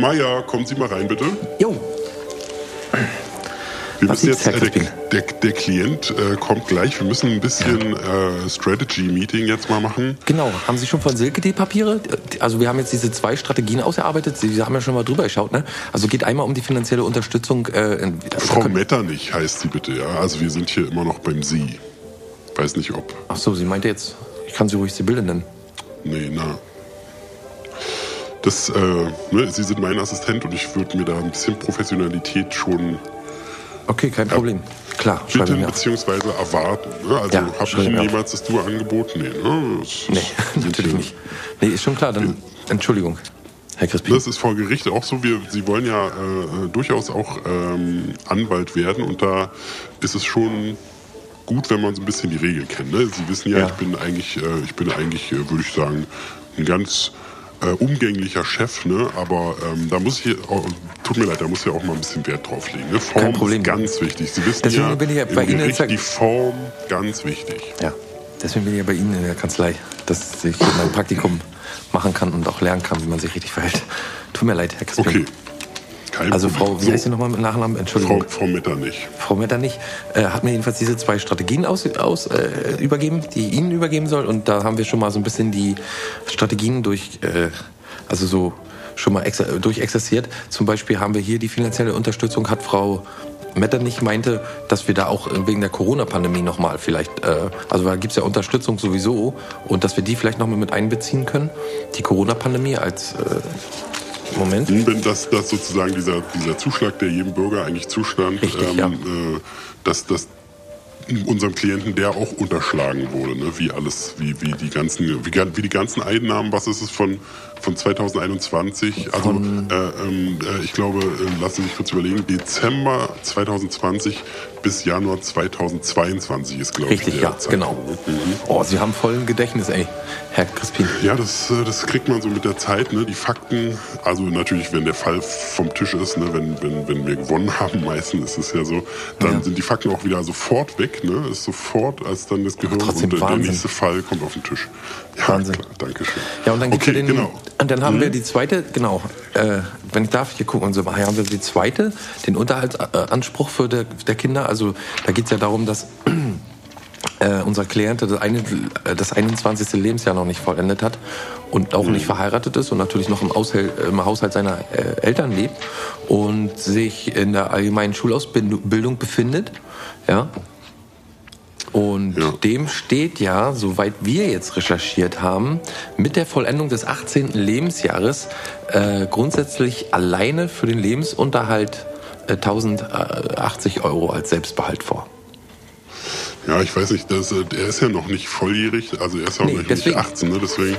Mayer, kommen Sie mal rein, bitte. Jo. Wir Was müssen jetzt, äh, der, der, der Klient äh, kommt gleich. Wir müssen ein bisschen äh, Strategy-Meeting jetzt mal machen. Genau. Haben Sie schon von Silke die Papiere? Also wir haben jetzt diese zwei Strategien ausgearbeitet. Sie haben ja schon mal drüber geschaut, ne? Also geht einmal um die finanzielle Unterstützung. Äh, in, Frau Metternich heißt sie bitte, ja. Also wir sind hier immer noch beim Sie. Weiß nicht ob. Ach so, sie meinte jetzt, ich kann sie ruhig Sibylle nennen. Nee, na. Das, äh, ne, Sie sind mein Assistent und ich würde mir da ein bisschen Professionalität schon Okay, kein Problem. Klar, schreibe bitten bzw. erwarten. Ne? Also Ja, habe ich Ihnen jemals das Du angeboten? Nee, ne? Das, Nee, natürlich nicht. Nee, ist schon klar. Dann Entschuldigung, Herr Crispin. Das ist vor Gericht auch so. Wir, Sie wollen ja äh, durchaus auch ähm, Anwalt werden und da ist es schon gut, wenn man so ein bisschen die Regeln kennt. Ne? Sie wissen ja, Ja. ich bin eigentlich, äh, ich bin eigentlich, äh, würde ich sagen, ein ganz äh, umgänglicher Chef, ne? aber ähm, da muss ich, auch, tut mir leid, da muss ich auch mal ein bisschen Wert drauf legen. Ne? Form Kein Problem. ist ganz wichtig. Sie wissen Deswegen ja, bin ich ja bei Ihnen Gericht die Form ganz wichtig. Ja, deswegen bin ich ja bei Ihnen in der Kanzlei, dass ich mein Praktikum machen kann und auch lernen kann, wie man sich richtig verhält. Tut mir leid, Herr Crispin. Okay, kein Also Problem. Frau, wie heißt sie nochmal mit Nachnamen? Entschuldigung. Frau, Frau Metternich. Frau Metternich äh, hat mir jedenfalls diese zwei Strategien aus, aus, äh, übergeben, die ich Ihnen übergeben soll. Und da haben wir schon mal so ein bisschen die Strategien durch, äh, also so schon mal ex durchexerziert. Zum Beispiel haben wir hier die finanzielle Unterstützung, hat Frau Metternich meinte, dass wir da auch wegen der Corona-Pandemie nochmal vielleicht, äh, also da gibt's ja Unterstützung sowieso und dass wir die vielleicht nochmal mit einbeziehen können. Die Corona-Pandemie als äh, Moment. Wenn das, das sozusagen dieser, dieser Zuschlag, der jedem Bürger eigentlich zustand, Richtig, ähm, ja. äh, dass das unserem Klienten, der auch unterschlagen wurde, ne? wie alles, wie, wie die ganzen, wie, wie die ganzen Einnahmen, was ist es von, von 2021, also Von- äh, ähm, äh, ich glaube, äh, lassen Sie mich kurz überlegen, Dezember 2020 bis Januar 2022 ist, glaube ich, Richtig, ja, Zeitraum. genau. Mhm. Oh, Sie haben vollen Gedächtnis, ey, Herr Crispin. Ja, das, äh, das kriegt man so mit der Zeit, ne? Die Fakten, also natürlich, wenn der Fall vom Tisch ist, ne? wenn, wenn, wenn wir gewonnen haben, meistens ist es ja so, dann Ja. sind die Fakten auch wieder sofort weg, ne? Ist sofort, als dann das Gehirn und der, der nächste Fall kommt auf den Tisch. Ja, Wahnsinn. klar, danke schön. Ja, und dann gibt's okay, ja den, genau. Und dann haben wir die zweite, genau, äh, wenn ich darf, hier gucken und so, hier haben wir die zweite, den Unterhaltsanspruch für der, der Kinder. Also da geht's ja darum, dass äh, unser Klient das, eine, äh, das 21. Lebensjahr noch nicht vollendet hat und auch nicht verheiratet ist und natürlich noch im, Aushel im Haushalt seiner äh, Eltern lebt und sich in der allgemeinen Schulausbildung befindet. Ja, und Ja. dem steht ja, soweit wir jetzt recherchiert haben, mit der Vollendung des 18. Lebensjahres äh, grundsätzlich alleine für den Lebensunterhalt äh, 1080 Euro als Selbstbehalt vor. Ja, ich weiß nicht, das, äh, er ist ja noch nicht volljährig, also er ist ja auch Nee, noch deswegen. nicht 18, ne? deswegen.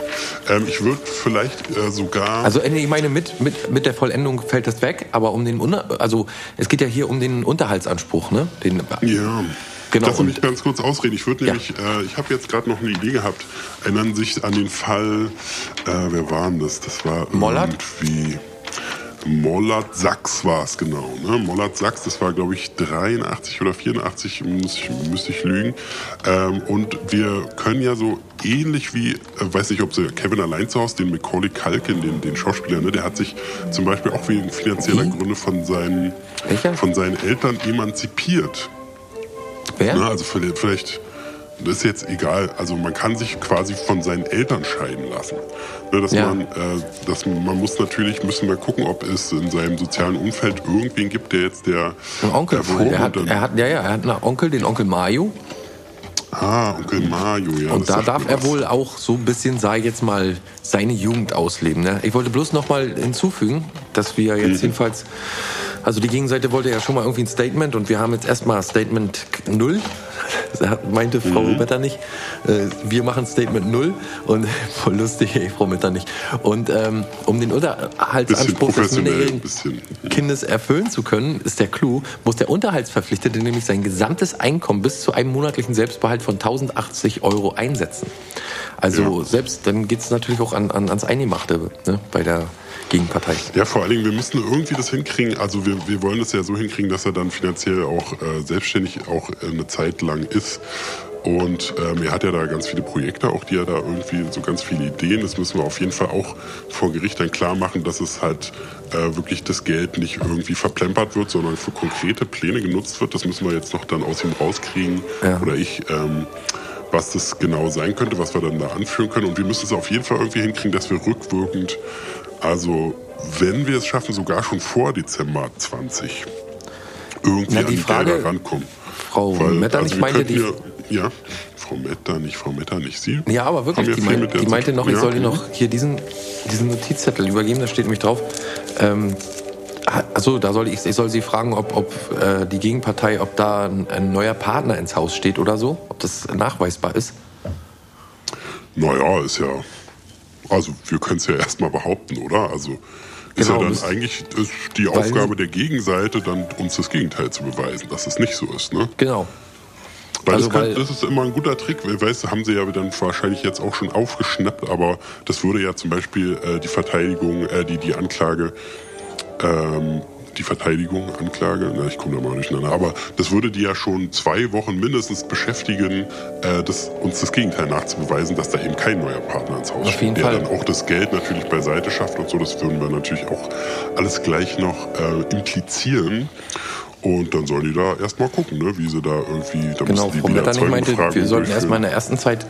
Ähm, ich würde vielleicht äh, sogar. Also äh, ich meine, mit, mit, mit der Vollendung fällt das weg, aber um den Unter also es geht ja hier um den Unterhaltsanspruch, ne? Den, Ja. Genau, Lass mich ganz kurz ausreden. Ich würde Ja. nämlich, äh, ich habe jetzt gerade noch eine Idee gehabt. Erinnern sich an den Fall, äh, wer war denn das? Das war Mollert? irgendwie Mollert Sachs war es genau. Ne? Mollert Sachs, das war glaube ich 83 oder 84, muss ich, müsste ich lügen. Ähm, und wir können ja so ähnlich wie, äh, weiß nicht, ob Sie Kevin allein zu Hause, den Macaulay Culkin, den, den Schauspieler, ne? der hat sich zum Beispiel auch wegen finanzieller? Gründe von seinen, Welcher? von seinen Eltern emanzipiert. Wer? Ne, also vielleicht, vielleicht, das ist jetzt egal. Also man kann sich quasi von seinen Eltern scheiden lassen. Ne, dass Ja. man, äh, dass man muss natürlich, müssen wir gucken, ob es in seinem sozialen Umfeld irgendwen gibt, der jetzt der Ein Onkel der wohl. Er hat, er hat, ja, ja, er hat einen Onkel, den Onkel Mario. Ah, Onkel Mario, ja. Und da darf er wohl auch so ein bisschen, sage ich jetzt mal, seine Jugend ausleben. Ne? Ich wollte bloß noch mal hinzufügen, dass wir Mhm. jetzt jedenfalls, also die Gegenseite wollte ja schon mal irgendwie ein Statement und wir haben jetzt erstmal Statement null. Da meinte Frau Mhm. Metternich, äh, wir machen Statement null und voll lustig, ey, Frau Metternich. Und ähm, um den Unterhaltsanspruch des minderjährigen. Kindes erfüllen zu können, ist der Clou, muss der Unterhaltsverpflichtete nämlich sein gesamtes Einkommen bis zu einem monatlichen Selbstbehalt von 1080 Euro einsetzen. Also Ja. selbst, dann geht es natürlich auch an, an, ans Eingemachte ne, bei der Gegenpartei. Ja, vor allen Dingen, wir müssen irgendwie das hinkriegen. Also wir, wir wollen das ja so hinkriegen, dass er dann finanziell auch äh, selbstständig auch äh, eine Zeit lang ist. Und ähm, er hat ja da ganz viele Projekte, auch die er da irgendwie so ganz viele Ideen. Das müssen wir auf jeden Fall auch vor Gericht dann klar machen, dass es halt äh, wirklich das Geld nicht irgendwie verplempert wird, sondern für konkrete Pläne genutzt wird. Das müssen wir jetzt noch dann aus ihm rauskriegen. Ja. Oder ich. Ähm, was das genau sein könnte, was wir dann da anführen können. Und wir müssen es auf jeden Fall irgendwie hinkriegen, dass wir rückwirkend, also wenn wir es schaffen, sogar schon vor Dezember 20 irgendwie Na, die an die Frage- Gelder rankommen. Frau Metternich wir meinte, die- ja, Frau Metternich, Frau Metternich, Sie? Ja, aber wirklich, die, mein, die meinte noch, ich Ja, soll ihr okay. noch hier diesen, diesen Notizzettel übergeben, da steht nämlich drauf. Ähm, also da soll ich, ich soll sie fragen, ob, ob äh, die Gegenpartei, ob da ein, ein neuer Partner ins Haus steht oder so, ob das nachweisbar ist. Naja, ist ja. Also, wir können es ja erstmal behaupten, oder? Also, ist Genau, ja dann eigentlich die Aufgabe der Gegenseite, dann uns das Gegenteil zu beweisen, dass es nicht so ist, ne? Genau. Weil, Also, das, kann, weil- das ist immer ein guter Trick. Weißt du, haben sie ja dann wahrscheinlich jetzt auch schon aufgeschnappt, aber das würde ja zum Beispiel äh, die Verteidigung, äh, die, die Anklage, ähm, die Verteidigung, Anklage, na, ich komme da mal durcheinander, aber das würde die ja schon zwei Wochen mindestens beschäftigen, äh, das, uns das Gegenteil nachzubeweisen, dass da eben kein neuer Partner ins Haus Auf steht, der Fall. dann auch das Geld natürlich beiseite schafft und so. Das würden wir natürlich auch alles gleich noch äh, implizieren. Und dann sollen die da erstmal gucken, ne, wie sie da irgendwie, da Genau, die Frau Metternich meinte, wir sollten erstmal in durchführen. der ersten Zeit,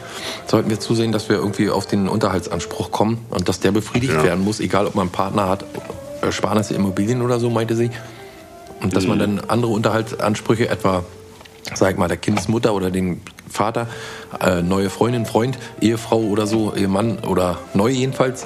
sollten wir zusehen, dass wir irgendwie auf den Unterhaltsanspruch kommen und dass der befriedigt Ja. werden muss, egal ob man einen Partner hat, Ersparnisse, Immobilien oder so, meinte sie. Und dass man Mhm. dann andere Unterhaltsansprüche, etwa, sag ich mal, der Kindesmutter oder den Vater, äh, neue Freundin, Freund, Ehefrau oder so, Ehemann oder neu jedenfalls.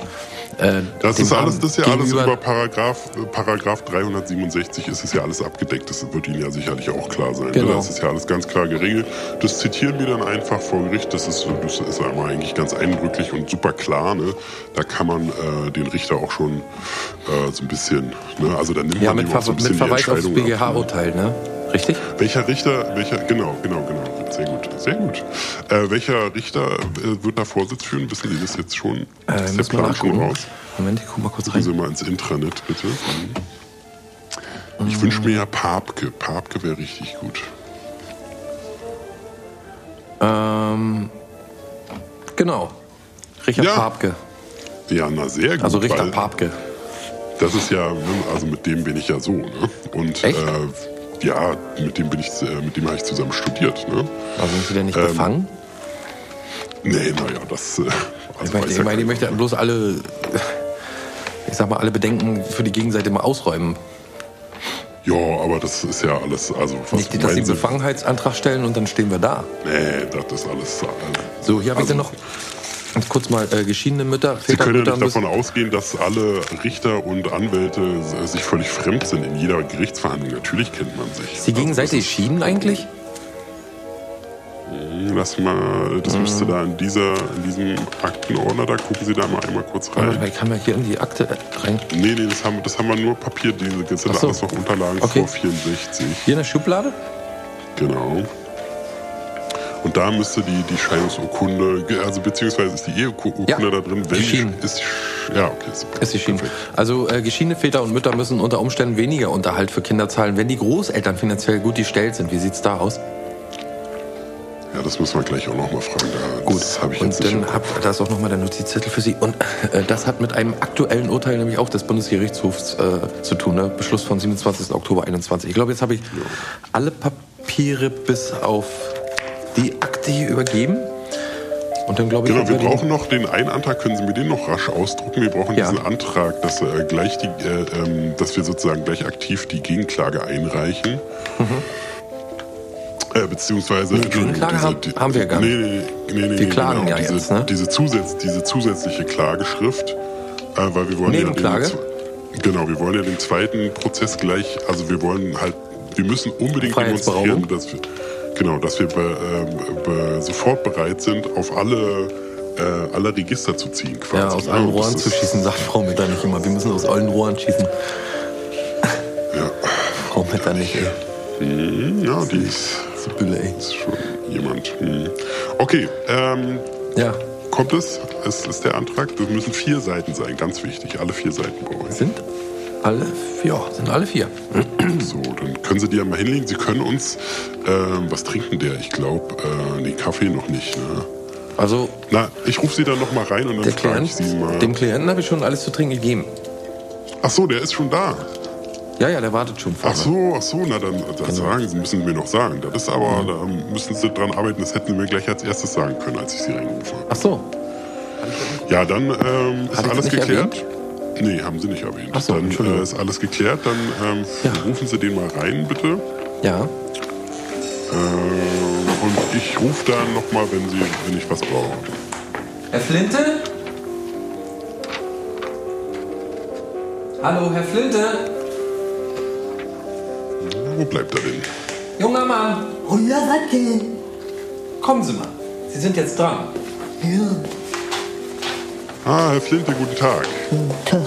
Äh, Das ist alles, das ist ja alles über Paragraph, Paragraph 367 ist es ja alles abgedeckt. Das wird Ihnen ja sicherlich auch klar sein. Genau. Ne? Das ist ja alles ganz klar geregelt. Das zitieren wir dann einfach vor Gericht. Das ist, das ist einmal eigentlich ganz eindrücklich und super klar. Ne? Da kann man äh, den Richter auch schon äh, so ein bisschen, ne? also da nimmt Ja, man mit, ihm auch so ein mit bisschen die Verweis aufs ne? BGH-Urteil, ne? Richtig? Welcher Richter, welcher, genau, genau, genau, sehr gut, sehr gut. Äh, welcher Richter äh, wird da Vorsitz führen? Wissen Sie das jetzt schon? Äh, ist der Plan schon raus? Moment, ich guck mal kurz Gucken rein. Sie mal ins Intranet, bitte. Ich wünsche mir ja Papke. Papke wäre richtig gut. Ähm, genau. Richard Ja. Papke. Ja, na sehr gut. Also Richter Papke. Das ist ja, ne, also mit dem bin ich ja so, ne? Und Echt? Äh, ja, mit dem bin ich, äh, mit dem habe ich zusammen studiert, ne? Also sind Sie denn nicht Ähm, befangen? Nee, naja, das. Äh, also Ich meine, ich, ja meine, ich möchte bloß alle, ich sag mal, alle Bedenken für die Gegenseite mal ausräumen. Ja, aber das ist ja alles, also was Nicht, dass Sie einen? Befangenheitsantrag stellen und dann stehen wir da. Nee, das ist alles. Äh, So, hier habe ich also, dann noch kurz mal äh, geschiedene Mütter, Sie Väter, können ja Mütter nicht davon ausgehen, dass alle Richter und Anwälte äh, sich völlig fremd sind in jeder Gerichtsverhandlung. Natürlich kennt man sich. Ist die Gegenseite Also, geschieden eigentlich? das ist- Lass mal, das Mhm. müsste da in, dieser, in diesem Aktenordner, da gucken Sie da mal einmal kurz rein. mal, Ich kann mal hier in die Akte äh, rein. Nee, nee, das haben, das haben wir nur Papier, diese das sind so. alles noch Unterlagen Okay. vor 64. Hier in der Schublade? Genau. Und da müsste die, die Scheidungsurkunde, also beziehungsweise ist die Eheurkunde Ja, da drin, wenn geschieden. ist ja okay, super. Ist geschieden. Perfekt. Also äh, geschiedene Väter und Mütter müssen unter Umständen weniger Unterhalt für Kinder zahlen, wenn die Großeltern finanziell gut gestellt sind. Wie sieht's da aus? Ja, das müssen wir gleich auch nochmal fragen. Da, Gut, Das habe ich und dann im hab, da ist auch nochmal der Notizzettel für Sie. Und äh, das hat mit einem aktuellen Urteil nämlich auch des Bundesgerichtshofs äh, zu tun. Ne? Beschluss von 27. Oktober 21. Ich glaube, jetzt habe ich alle Papiere bis auf die Akte hier übergeben. Und dann glaube ich, Genau, wir brauchen noch den einen Antrag, können Sie mir den noch rasch ausdrucken? Wir brauchen Ja. diesen Antrag, dass, äh, gleich die, äh, ähm, dass wir sozusagen gleich aktiv die Gegenklage einreichen. Äh, beziehungsweise Entschuldigung, Gegenklage haben- haben wir gar nee, Nee, nee, nee, nee, Wir klagen genau, ja diese, jetzt, ne? diese, Zusatz, diese zusätzliche Klageschrift, äh, weil wir wollen Nebenklage? ja den, genau, wir wollen ja den zweiten Prozess gleich, also wir wollen halt, wir müssen unbedingt demonstrieren, dass wir, genau, dass wir be, ähm, be, sofort bereit sind, auf alle äh, alle Register zu ziehen quasi. ja, aus ne? allen das Rohren zu schießen, sagt Frau Mitter nicht immer. Wir müssen aus allen Rohren schießen. Ja, Frau Mitter nicht, ey. Hm, ja die ist, Sibylle, ey. ist schon jemand. Hm. Okay, ähm, Ja, kommt es? Es ist der Antrag. Das müssen vier Seiten sein, ganz wichtig. Alle vier Seiten brauche ich. sind? Alle, ja, sind alle vier. So, dann können Sie die ja mal hinlegen. Sie können uns, ähm, was trinken der? Ich glaube, äh, nee, Kaffee noch nicht. Ne? Also, Na, ich rufe Sie dann noch mal rein und dann frage ich Sie mal. dem Klienten habe ich schon alles zu trinken gegeben. Ach so, der ist schon da. Ja, ja, der wartet schon vorne. Ach so, ach so, na dann Genau. das sagen Sie, müssen Sie mir noch sagen. Das ist aber, da müssen Sie dran arbeiten, das hätten Sie mir gleich als erstes sagen können, als ich Sie reingerufen habe. Ach so. Ja, dann ähm, ist alles geklärt. Nee, haben Sie nicht erwähnt. Ach so, dann äh, ist alles geklärt. Dann ähm, Ja. rufen Sie den mal rein, bitte. Ja. Äh, und ich rufe dann noch mal, wenn Sie, wenn ich was brauche. Herr Flinte? Hallo, Herr Flinte? Wo bleibt er denn? Junger Mann, Oh denn? kommen Sie mal. Sie sind jetzt dran. Ja, Ah, Herr Flinte, guten Tag. guten Tag.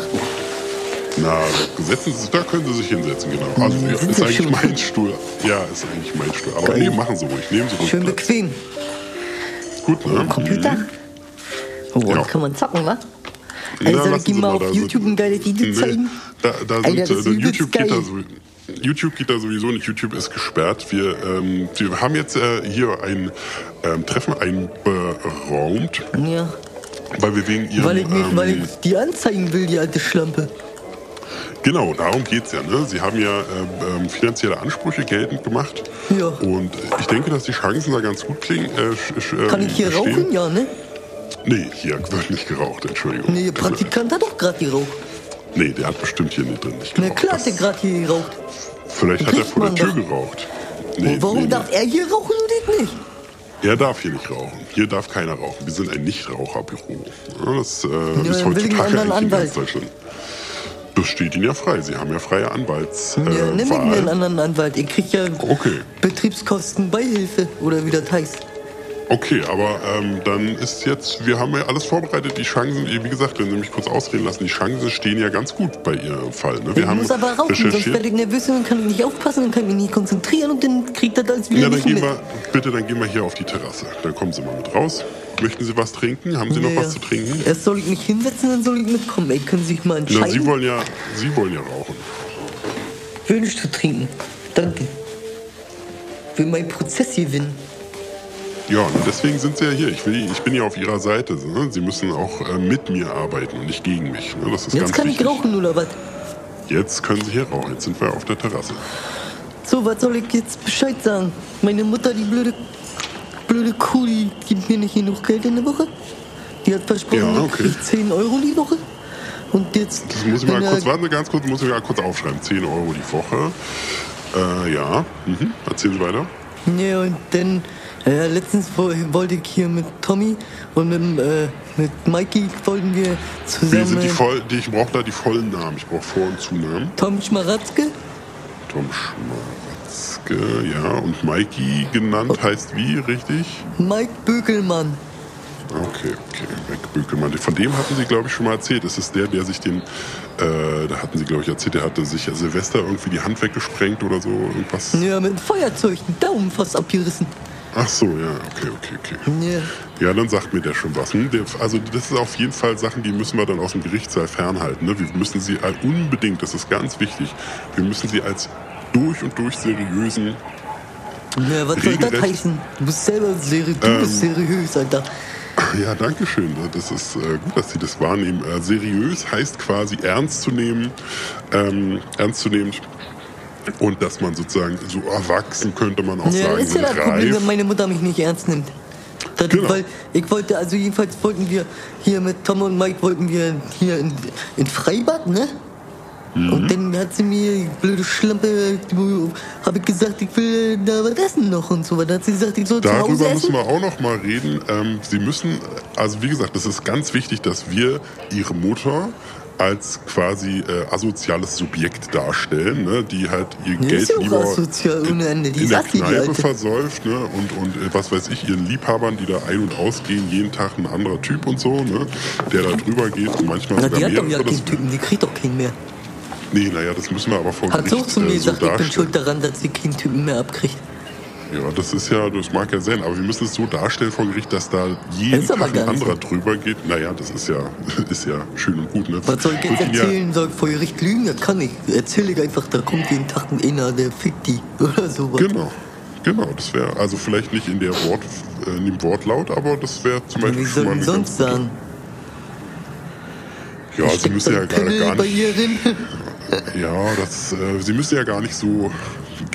Na, setzen Sie, da können Sie sich hinsetzen, genau. Also, ja, sind ist eigentlich schon- mein Stuhl. Ja, ist eigentlich mein Stuhl. Aber Geil. nee, machen Sie ruhig. Nehmen Sie ruhig Schön Platz. bequem. Gut, ne? Computer. Oh, Ja. kann man zocken, wa? Na, Also ich ihm Sie mal auf da YouTube sind- ein geiles Video Nee, zeigen? Da, da sind, Alter, das ist äh, YouTube, geht da geil. so, YouTube geht da sowieso nicht. YouTube ist gesperrt. Wir, ähm, wir haben jetzt äh, hier ein ähm, Treffen einberaumt, Ja, weil wir wegen Ihrem... weil ich, nicht, ähm, weil ich die anzeigen will, die alte Schlampe. Genau, darum geht's ja. Ne? Sie haben ja ähm, ähm, finanzielle Ansprüche geltend gemacht. Ja. Und ich denke, dass die Chancen da ganz gut klingen. Äh, ähm, Kann ich hier stehen. rauchen? Ja, ne? Nee, hier wird nicht geraucht, Entschuldigung. Nee, der Praktikant hat doch gerade geraucht. Nee, der hat bestimmt hier nicht drin nicht Na geraucht. klar hat der Das- gerade hier geraucht. Vielleicht hat er vor der Tür doch. geraucht. Und warum darf er hier rauchen und ich nicht? Er darf hier nicht rauchen. Hier darf keiner rauchen. Wir sind ein Nichtraucherbüro. Ja, das äh, ist ich einen heutzutage eigentlich in Anwalt. ganz Deutschland. Das steht Ihnen ja frei. Sie haben ja freie Anwaltswahl. Ja, Äh, nimm mir Wahl. einen anderen Anwalt. Ihr kriegt ja Okay. Betriebskostenbeihilfe oder wie das heißt. Okay, aber ähm, dann ist jetzt, wir haben ja alles vorbereitet. Die Chancen, wie gesagt, wenn Sie mich kurz ausreden lassen, die Chancen stehen ja ganz gut bei Ihrem Fall. Ne? Wir ich haben muss aber rauchen, sonst werde ich nervös und kann ich nicht aufpassen, dann kann ich mich nicht konzentrieren und dann kriegt das alles wieder Ja, dann gehen mit. wir, bitte, dann gehen wir hier auf die Terrasse. Dann kommen Sie mal mit raus. Möchten Sie was trinken? Haben Sie noch Ja, was zu trinken? Erst soll ich mich hinsetzen, dann soll ich mitkommen. Ey, können Sie sich mal Na, entscheiden? Sie wollen ja, Sie wollen ja rauchen. Nicht zu trinken. Danke. Will meinen Prozess gewinnen. Ja, und deswegen sind Sie ja hier. Ich, will, ich bin ja auf Ihrer Seite. Ne? Sie müssen auch äh, mit mir arbeiten und nicht gegen mich. Ne? Das ist Jetzt ganz kann wichtig. ich rauchen oder was? Jetzt können Sie hier rauchen. Jetzt sind wir auf der Terrasse. So, was soll ich jetzt Bescheid sagen? Meine Mutter, die blöde, blöde Kuh, die gibt mir nicht genug Geld in der Woche. Die hat versprochen, Ja, ich okay. krieg 10 Euro die Woche. Und jetzt. Das muss ich mal kurz, er- warten Sie ganz kurz, muss ich mal kurz aufschreiben. 10 Euro die Woche. Äh, ja, mhm. erzählen Sie weiter. Ja, und dann, äh, letztens wo- wollte ich hier mit Tommy und mit, äh, mit Mikey wollten wir Wie zusammen. sind die voll, die, ich brauche da die vollen Namen. Ich brauche Vor- und Zunamen. Tom Schmaratzke, Tom Schmarotzke, ja. Und Mikey genannt heißt wie, richtig? Mike Bökelmann. Okay, okay. Mike Bökelmann. Von dem hatten Sie, glaube ich, schon mal erzählt. Das ist der, der sich den, äh, da hatten Sie, glaube ich, erzählt, der hatte sich Silvester irgendwie die Hand weggesprengt oder so. Irgendwas. Ja, mit Feuerzeug, den Daumen fast abgerissen. Ach so, ja, okay, okay, okay. Ja. Ja, dann sagt mir der schon was. Hm? Also das ist auf jeden Fall Sachen, die müssen wir dann aus dem Gerichtssaal fernhalten. Ne? Wir müssen sie unbedingt, das ist ganz wichtig, wir müssen sie als durch und durch seriösen Ja, was soll das heißen? Du bist selber seriös, du Ähm. bist seriös, Alter. Ja, danke schön. Das ist äh, gut, dass Sie das wahrnehmen. Äh, seriös heißt quasi ernst zu nehmen, ähm, ernst zu nehmen. Und dass man sozusagen so erwachsen könnte man auch Ja, sagen, ist ja das Problem, wenn meine Mutter mich nicht ernst nimmt. Das, Genau. Weil ich wollte, also jedenfalls wollten wir hier mit Tom und Mike wollten wir hier in, in Freibad, ne? Mhm. Und dann hat sie mir, blöde Schlampe, habe ich gesagt, ich will da was essen noch und so. Dann hat sie gesagt, ich soll zu Hause Darüber essen. müssen wir auch noch mal reden. Ähm, Sie müssen, also wie gesagt, das ist ganz wichtig, dass wir Ihre Mutter als quasi äh, asoziales Subjekt darstellen, ne, die halt ihr Die Geld ist ja auch lieber asozial ohne Ende. Die in der die, die Kneipe Alte. versäuft ne, und, und äh, was weiß ich, ihren Liebhabern, die da ein- und ausgehen, jeden Tag ein anderer Typ und so, ne, der da drüber geht und manchmal Na, sogar die hat doch ja keinen Typen, die kriegt doch keinen mehr. nee, naja, das müssen wir aber vor Hat Gericht so zu mir äh, so gesagt, ich bin schuld daran, dass sie keinen Typen mehr abkriegt. Ja, das ist ja, das mag ja sein, aber wir müssen es so darstellen vor Gericht, dass da jeden Tag gar ein anderer so. drüber geht. Naja, das ist ja, ist ja schön und gut. Ne? Was soll ich jetzt Ihnen ja- erzählen? Soll ich vor Gericht lügen? Das kann ich. Erzähle ich einfach, da kommt jeden Tag ein Inner, der fickt die. Oder sowas. Genau, genau, das wäre, also vielleicht nicht in der Wort, äh, in dem Wortlaut, aber das wäre zum Beispiel Wie schon mal soll ganz sonst sagen? Ja, sie müssen ja gar bei nicht, ja, das, äh, sie müssen ja gar nicht so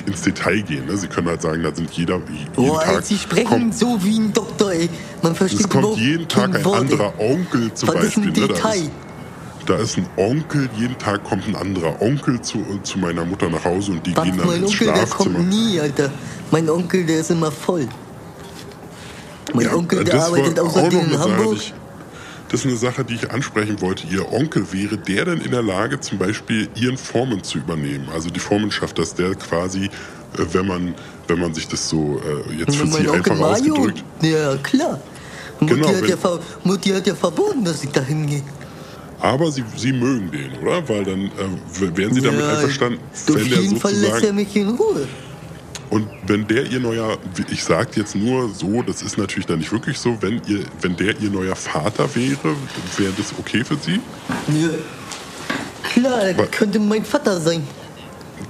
ins Detail gehen. Ne? Sie können halt sagen, da sind jeder, jeden Boah, Tag sie sprechen kommt, so wie ein Doktor, ey. Man versteht es kommt jeden Tag ein Wort, ey. anderer Onkel zum Was ist Beispiel. ein Ne? Da Detail? ist, da ist ein Onkel, jeden Tag kommt ein anderer Onkel zu, zu meiner Mutter nach Hause und die Was, gehen dann mein ins Onkel, der Schlafzimmer. kommt nie, Alter. Mein Onkel, der ist immer voll. Mein Ja, Onkel, der arbeitet auch außerdem in Hamburg. die ich- Das ist eine Sache, die ich ansprechen wollte. Ihr Onkel, wäre der denn in der Lage, zum Beispiel Ihren Foreman zu übernehmen? Also die Formenschaft, dass der quasi, äh, wenn man, wenn man sich das so äh, jetzt für Sie einfach Mario, ausgedrückt. ja klar. Mutti, Genau, hat ja Mutti hat ja verboten, dass ich da hingehe. Aber Sie, Sie mögen den, oder? Weil dann äh, wären Sie damit Ja, einverstanden, Auf wenn der jeden Fall lässt er sozusagen. mich in Ruhe. Und wenn der Ihr neuer, ich sage jetzt nur so, das ist natürlich dann nicht wirklich so, wenn, ihr, wenn der Ihr neuer Vater wäre, wäre das okay für Sie? Ja. Klar, das könnte mein Vater sein.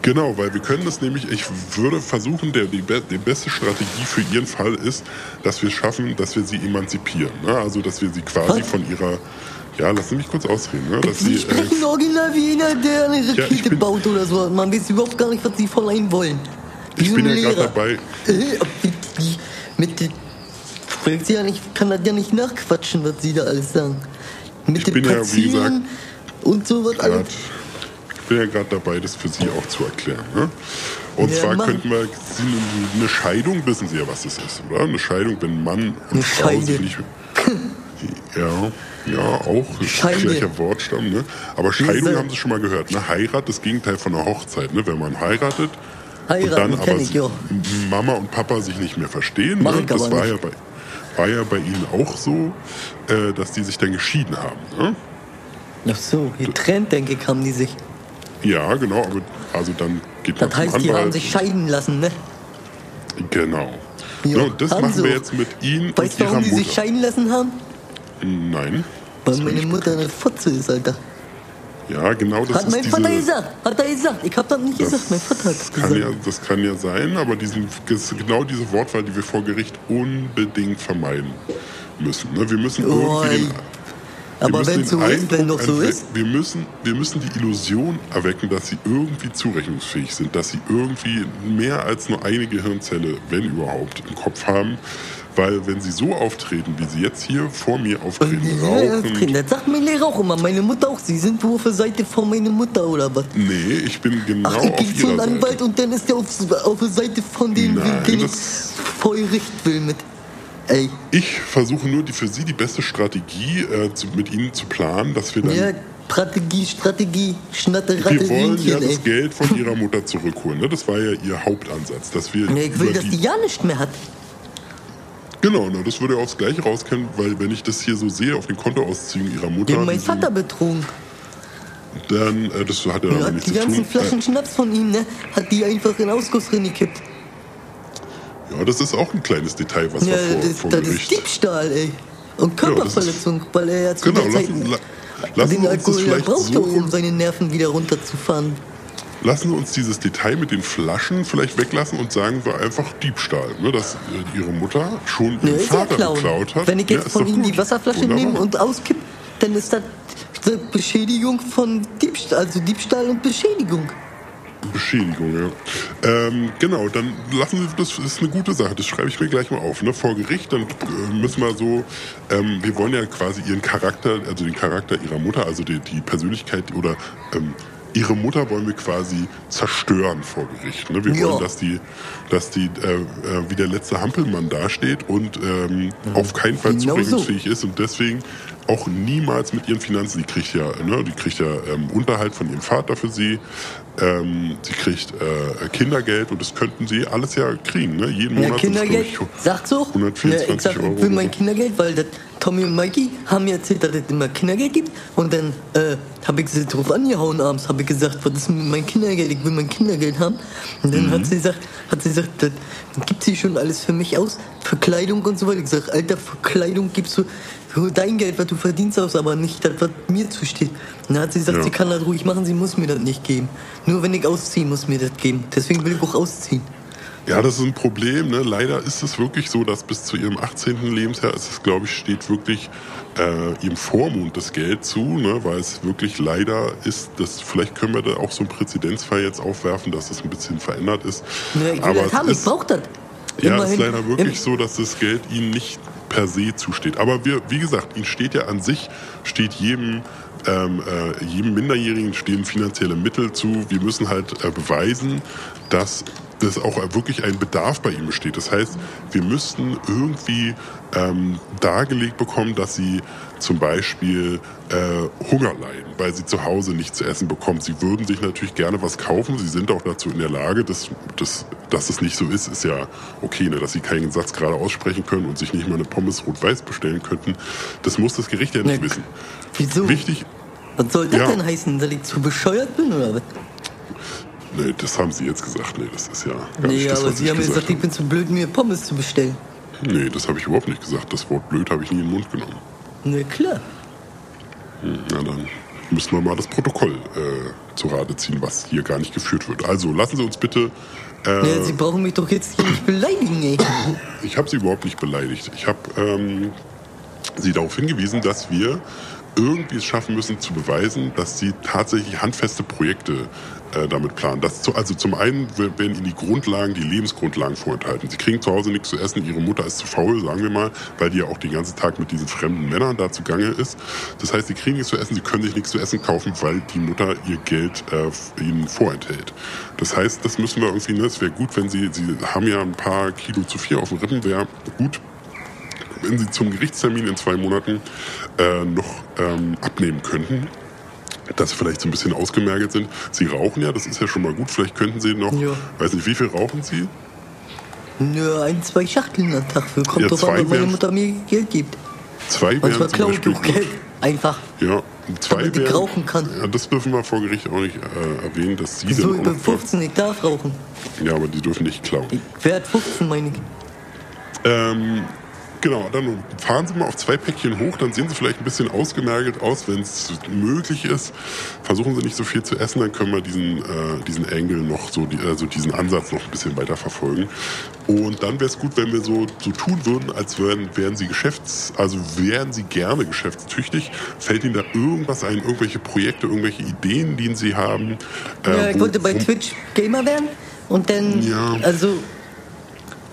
Genau, weil wir können das nämlich, ich würde versuchen, der, die, die beste Strategie für Ihren Fall ist, dass wir es schaffen, dass wir sie emanzipieren. Ne? Also, dass wir sie quasi Was? von ihrer, ja, Sie mich kurz ausreden, ne? dass Sie sie, äh, sprechen original wie einer, der eine Rakete bin- baut oder so. Man weiß überhaupt gar nicht, was sie von einem wollen. Die Ich bin ja gerade dabei. Äh, die- die- Mit den. Ja nicht, kann das ja nicht nachquatschen, was sie da alles sagen. Mit Ich dem bin ja, wie Platzieren und sowas grad, alles. ich bin ja gerade dabei, das für Sie auch zu erklären. Ne? Und Ja, zwar mach. könnten wir, eine Scheidung, wissen Sie ja, was das ist, oder? Eine Scheidung, wenn Mann und Eine Frau Scheide. sich nicht... Ja, ja, auch Scheide. gleicher Wortstamm, ne? Aber Scheidung haben Sie schon mal gehört, ne? Heirat, das Gegenteil von einer Hochzeit, ne? Wenn man heiratet Heiraten und dann aber ich, ja. Mama und Papa sich nicht mehr verstehen, ne? Das war nicht. ja, bei, war ja bei Ihnen auch so, äh, dass die sich dann geschieden haben, ne? Ach so, getrennt, denke ich, haben die sich. Ja, genau, aber also dann geht man Das heißt, zum die haben Anwalt. sich scheiden lassen, ne? Genau. Ja, Ja, und das machen sie wir jetzt mit Ihnen Weißt und du, warum die sich scheiden lassen haben? Nein. Weil meine Mutter eine Fotze ist, Alter. Ja, genau das Hat ist mein Vater gesagt. Hat er gesagt. Ich hab das nicht gesagt. Mein Vater hat das gesagt. ja, das kann ja sein, aber diesen, das- genau diese Wortwahl, die wir vor Gericht unbedingt vermeiden müssen. Ne? Wir müssen Oh, irgendwie den, Aber wenn so ist, wenn doch so ist. Wir müssen, wir müssen die Illusion erwecken, dass sie irgendwie zurechnungsfähig sind, dass sie irgendwie mehr als nur eine Gehirnzelle, wenn überhaupt, im Kopf haben. Weil wenn sie so auftreten, wie sie jetzt hier vor mir auftreten, rauchen. Das sagt mein Lehrer auch immer. Meine Mutter auch. Sie sind wohl auf der Seite von meiner Mutter oder was? Nee, ich bin genau Ach, ich auf ihrer einem Anwalt Seite. und dann ist er auf, auf der Seite von denen, Nein, den ich vor Gericht will mit. Ey, Ich versuche nur die, für Sie die beste Strategie äh, zu, mit Ihnen zu planen, dass wir dann. ja, Strategie, Strategie, Schnatter, wir wollen ja ey. das Geld von Ihrer Mutter zurückholen. Ne? Das war ja Ihr Hauptansatz. Dass wir Nee, ich will, dass die ja nicht mehr hat. Genau, ne, das würde ja aufs Gleiche rauskommen, weil wenn ich das hier so sehe auf den Kontoauszügen Ihrer Mutter, Die wie sie- Vater betrogen. dann äh, das hat ja Die damit hat nichts die zu ganzen tun. Flaschen Schnaps von ihm, ne? Hat die einfach in Ausguss drin gekippt. Äh, ja, das ist auch ein kleines Detail, was Ja, vor, das, vor das ist. Diebstahl, ey. Und Körperverletzung, weil er ja zu Genau, der Zeit lassen, la, lassen den Alkohol ja so um seine Nerven wieder runterzufahren. Lassen Sie uns dieses Detail mit den Flaschen vielleicht weglassen und sagen wir einfach Diebstahl. Ne? Dass äh, Ihre Mutter schon Ihren ja Vater klauen. geklaut hat. Wenn ich Ja, jetzt ist von ihm die. Wasserflasche nehme und auskipp, dann ist das Beschädigung von Diebstahl, also Diebstahl und Beschädigung. Beschädigung, ja. Ähm, genau, dann lassen Sie, das ist eine gute Sache, das schreibe ich mir gleich mal auf. Ne? Vor Gericht, dann äh, müssen wir so, ähm, wir wollen ja quasi Ihren Charakter, also den Charakter Ihrer Mutter, also die, die Persönlichkeit oder ähm, Ihre Mutter wollen wir quasi zerstören vor Gericht. Ne? Wir Ja. wollen, dass die, dass die äh, äh, wie der letzte Hampelmann dasteht und ähm, auf keinen Fall Genau so. zurechnungsfähig ist und deswegen auch niemals mit ihren Finanzen, die kriegt ja, ne, die kriegt ja ähm, Unterhalt von ihrem Vater für sie, ähm, sie kriegt äh, Kindergeld und das könnten sie alles ja kriegen, ne? Jeden Ja, Monat sind's, Kindergeld, ich, sagt's auch. 124 ja, ich sag, Euro ich will mein. Kindergeld, weil das, Tommy und Mikey haben mir erzählt, dass es immer Kindergeld gibt. Und dann äh, habe ich sie drauf angehauen abends, habe ich gesagt, was ist mit meinem Kindergeld? Ich will mein Kindergeld haben. Und dann hat sie gesagt, hat sie gesagt, das gibt sie schon alles für mich aus, für Kleidung und so weiter. Ich sag, Alter, für Kleidung gibst du hol dein Geld, was du verdienst aus, aber nicht das, was mir zusteht. Und dann hat sie gesagt, Ja. sie kann das ruhig machen, sie muss mir das nicht geben. Nur wenn ich ausziehe, muss mir das geben. Deswegen will ich auch ausziehen. Ja, das ist ein Problem. Ne? Leider ist es wirklich so, dass bis zu ihrem 18. Lebensjahr ist es, glaube ich, steht wirklich äh, ihrem Vormund das Geld zu, ne? weil es wirklich leider ist, dass vielleicht können wir da auch so einen Präzedenzfall jetzt aufwerfen, dass das ein bisschen verändert ist. Ja, ich will Aber das es haben, ich ist- brauch das. Ja, es Immerhin- ist leider wirklich so, dass das Geld ihnen nicht per se zusteht. Aber wir, wie gesagt, ihnen steht ja an sich, steht jedem, ähm, äh, jedem Minderjährigen stehen finanzielle Mittel zu. Wir müssen halt äh, beweisen, dass das auch wirklich ein Bedarf bei ihm besteht. Das heißt, wir müssten irgendwie ähm, dargelegt bekommen, dass sie zum Beispiel äh, Hunger leiden, weil sie zu Hause nichts zu essen bekommen. Sie würden sich natürlich gerne was kaufen. Sie sind auch dazu in der Lage, dass, dass, dass es nicht so ist, ist ja okay, ne? dass sie keinen Satz gerade aussprechen können und sich nicht mal eine Pommes rot-weiß bestellen könnten. Das muss das Gericht ja nicht Ne, wissen. Wieso? Wichtig, Was soll das Ja. denn heißen, dass ich zu bescheuert bin oder was? Nee, das haben sie jetzt gesagt. Nee, das ist ja gar Nee, nicht das, aber Sie haben gesagt gesagt, ich bin zu blöd, mir Pommes zu bestellen. Nee, das habe ich überhaupt nicht gesagt. Das Wort blöd habe ich nie in den Mund genommen. Na klar. Na dann müssen wir mal das Protokoll äh, zu Rate ziehen, was hier gar nicht geführt wird. Also lassen Sie uns bitte. Äh, Ja, Sie brauchen mich doch jetzt hier nicht beleidigen, ey. ich habe Sie überhaupt nicht beleidigt. Ich habe ähm, Sie darauf hingewiesen, dass wir irgendwie es schaffen müssen zu beweisen, dass Sie tatsächlich handfeste Projekte äh, damit planen. Das zu, also zum einen werden Ihnen die Grundlagen, die Lebensgrundlagen vorenthalten. Sie kriegen zu Hause nichts zu essen, Ihre Mutter ist zu faul, sagen wir mal, weil die ja auch den ganzen Tag mit diesen fremden Männern da zugange ist. Das heißt, Sie kriegen nichts zu essen, Sie können sich nichts zu essen kaufen, weil die Mutter ihr Geld äh, Ihnen vorenthält. Das heißt, das müssen wir irgendwie, ne, es wäre gut, wenn Sie, Sie haben ja ein paar Kilo zu viel auf den Rippen, wäre gut, wenn Sie zum Gerichtstermin in zwei Monaten äh, noch ähm, abnehmen könnten, dass Sie vielleicht so ein bisschen ausgemergelt sind. Sie rauchen ja, das ist ja schon mal gut. Vielleicht könnten Sie noch, Ja. weiß nicht, wie viel rauchen Sie? Nur ein, zwei Schachteln am Tag. Kommt Ja, drauf an, was meine Mutter mir Geld gibt. Zwei Manchmal wären zum klaue ich auch Geld. Einfach. Ja, zwei Damit ich rauchen kann. Ja, das dürfen wir vor Gericht auch nicht äh, erwähnen, dass Sie Wieso? dann Ich bin noch, 15, ich darf rauchen. Ja, aber die dürfen nicht klauen. Ich werd 15, meine ich. Ähm, genau, dann fahren Sie mal auf zwei Päckchen hoch, dann sehen Sie vielleicht ein bisschen ausgemergelt aus, wenn es möglich ist. Versuchen Sie nicht so viel zu essen, dann können wir diesen, äh, diesen Angle noch so, die, also diesen Ansatz noch ein bisschen weiter verfolgen. Und dann wäre es gut, wenn wir so, so tun würden, als wären, wären Sie Geschäfts-, also wären Sie gerne geschäftstüchtig. Fällt Ihnen da irgendwas ein, irgendwelche Projekte, irgendwelche Ideen, die Sie haben? äh, Ja, ich wo- wollte bei Twitch Gamer werden und dann, Ja. also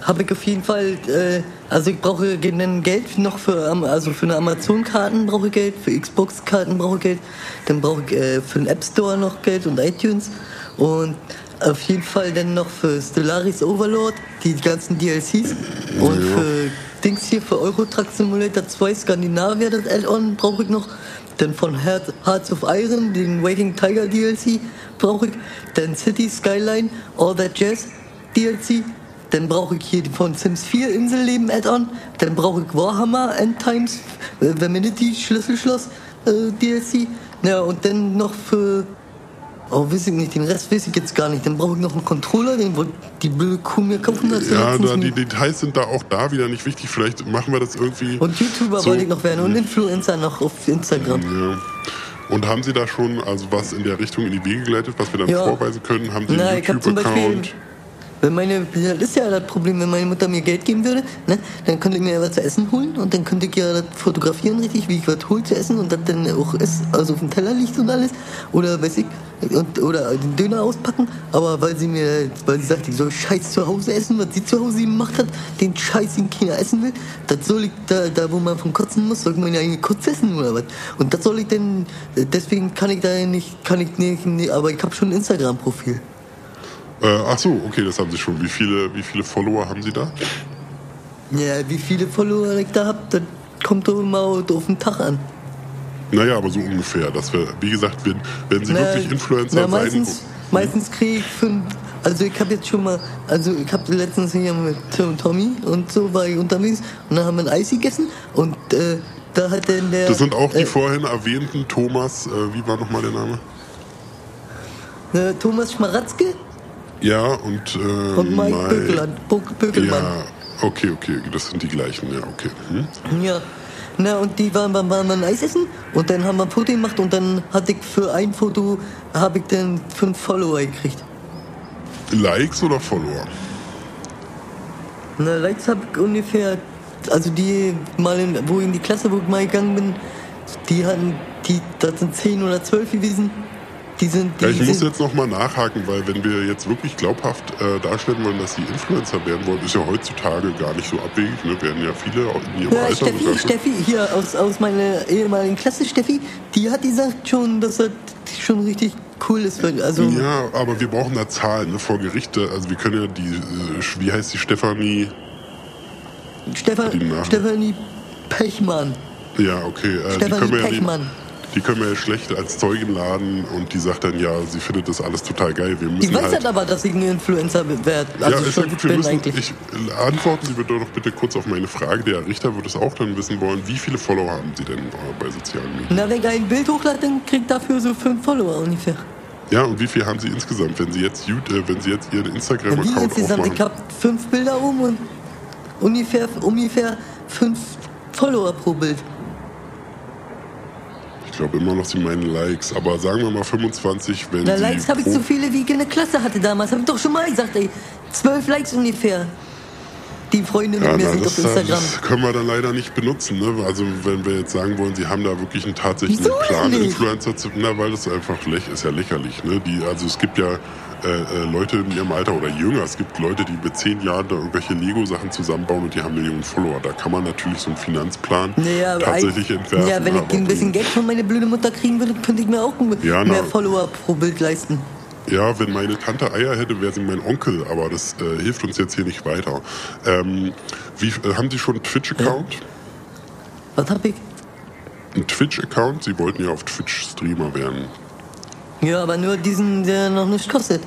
habe ich auf jeden Fall, äh, also ich brauche dann Geld noch für, also für eine Amazon-Karten brauche ich Geld, für Xbox-Karten brauche ich Geld, dann brauche ich äh, für den App Store noch Geld und iTunes und auf jeden Fall dann noch für Stellaris Overlord, die ganzen DLCs und für Dings hier für Euro Truck Simulator 2 Skandinavia, das Add-on brauche ich noch. Dann von Heart- Hearts of Iron, den Waiting Tiger DLC brauche ich. Dann City Skyline, All That Jazz DLC. Dann brauche ich hier von Sims 4 Inselleben Add-on. Dann brauche ich Warhammer End Times, äh, Verminity Schlüsselschloss äh, DLC. Ja, und dann noch für Oh, weiß ich nicht, den Rest weiß ich jetzt gar nicht. Dann brauche ich noch einen Controller, den wollte die blöde Kuh mir kaufen. Ja, da, die Details sind da auch da wieder nicht wichtig. Vielleicht machen wir das irgendwie. und YouTuber so- wollte ich noch werden und Influencer noch auf Instagram. Ja. Und haben Sie da schon also was in der Richtung in die Wege geleitet, was wir dann Ja. vorweisen können? Haben Sie einen YouTube-Account? Wenn meine, das ist ja das Problem, wenn meine Mutter mir Geld geben würde, ne, dann könnte ich mir ja was zu essen holen und dann könnte ich ja das fotografieren richtig, wie ich was hole zu essen und das dann auch ist, also auf dem Teller liegt und alles. Oder weiß ich, und, oder den Döner auspacken, aber weil sie mir, weil sie sagt, ich soll Scheiß zu Hause essen, was sie zu Hause gemacht hat, den Scheiß, den keiner essen will, das soll ich da, da wo man von kotzen muss, soll man ja eigentlich kurz essen oder was. Und das soll ich denn, deswegen kann ich da nicht, kann ich nicht, aber ich habe schon ein Instagram-Profil. Äh, ach so, okay, das haben Sie schon. Wie viele, wie viele Follower haben Sie da? Ja, wie viele Follower ich da hab, das kommt doch immer auf den Tag an. Naja, aber so ungefähr. Dass wir, wie gesagt, wenn, wenn Sie wirklich Influencer na, meistens, sein. meistens kriege ich fünf. Also ich habe jetzt schon mal, also ich habe letztens hier mit Tim und Tommy und so war ich unterwegs und dann haben wir ein Eis gegessen und äh, da hat denn der. Das sind auch die äh, vorhin erwähnten Thomas, äh, wie war nochmal der Name? Thomas Schmaratzke Ja, und, äh, und Mike Mai- Bökeland, Bo- Bökelmann. Ja, okay, okay, das sind die gleichen, ja, okay. Hm? Ja. Na, und die waren, waren, waren dann Eis essen und dann haben wir ein Foto gemacht und dann hatte ich für ein Foto, habe ich dann fünf Follower gekriegt. Likes oder Follower? Na, Likes habe ich ungefähr, also die mal in, wo in die Klasse, wo ich mal gegangen bin, die hatten, die, das sind 10 oder 12 gewesen. Die sind, die Ja, ich muss sind, jetzt nochmal nachhaken, weil wenn wir jetzt wirklich glaubhaft äh, darstellen wollen, dass sie Influencer werden wollen, ist ja heutzutage gar nicht so abwegig. Ne? Werden ja viele in ihrem Ja, Alter Steffi, sogar Steffi, hier aus, aus meiner ehemaligen Klasse, Steffi, die hat gesagt schon, dass das schon richtig cool ist. Also, Ja, aber wir brauchen da Zahlen ne, vor Gerichte. Also wir können ja die, äh, wie heißt die Stefanie? Stefan. Stefanie Pechmann. Ja, okay. Äh, Stefanie wir ja Pechmann. Die, die können wir ja schlecht als Zeugin laden und die sagt dann, ja, sie findet das alles total geil. Wir Die müssen weiß halt. halt aber, dass ich ein Influencer werde. Also ja, ist ja gut, wir müssen, eigentlich. ich, antworten Sie bitte doch bitte kurz auf meine Frage. Der Richter wird es auch dann wissen wollen. Wie viele Follower haben Sie denn äh, bei sozialen Medien? Na, wenn ich ein Bild hochlade, dann kriegt dafür so fünf Follower ungefähr. Ja, und wie viel haben Sie insgesamt, wenn Sie jetzt, äh, wenn Sie jetzt Ihren Instagram-Account insgesamt? Ich aufmachen? habe fünf Bilder oben und ungefähr, ungefähr fünf Follower pro Bild. Ich glaube immer noch, Sie meinen Likes, aber sagen wir mal 25, wenn Na, Likes habe ich so viele, wie ich in der Klasse hatte damals. Habe ich doch schon mal gesagt, ey. Zwölf Likes ungefähr. Die Freunde mit Ja, mir na, sind das, auf Instagram. das können wir dann leider nicht benutzen. Ne? Also wenn wir jetzt sagen wollen, Sie haben da wirklich einen tatsächlichen Wieso Plan, nicht? Influencer zu... Na, weil das einfach lech, ist ja lächerlich. Ne? Die, also es gibt ja äh, äh, Leute in ihrem Alter oder jünger, es gibt Leute, die mit zehn Jahren da irgendwelche Lego-Sachen zusammenbauen und die haben Millionen Follower. Da kann man natürlich so einen Finanzplan Naja, tatsächlich entwerfen. Ja, wenn ich ein bisschen Geld von meiner blöden Mutter kriegen würde, könnte ich mir auch Ja, mehr na. Follower pro Bild leisten. Ja, wenn meine Tante Eier hätte, wäre sie mein Onkel, aber das äh, hilft uns jetzt hier nicht weiter. Ähm, wie, äh, haben Sie schon einen Twitch-Account? Was hab ich? Ein Twitch-Account? Sie wollten ja auf Twitch Streamer werden. Ja, aber nur diesen, der noch nichts kostet.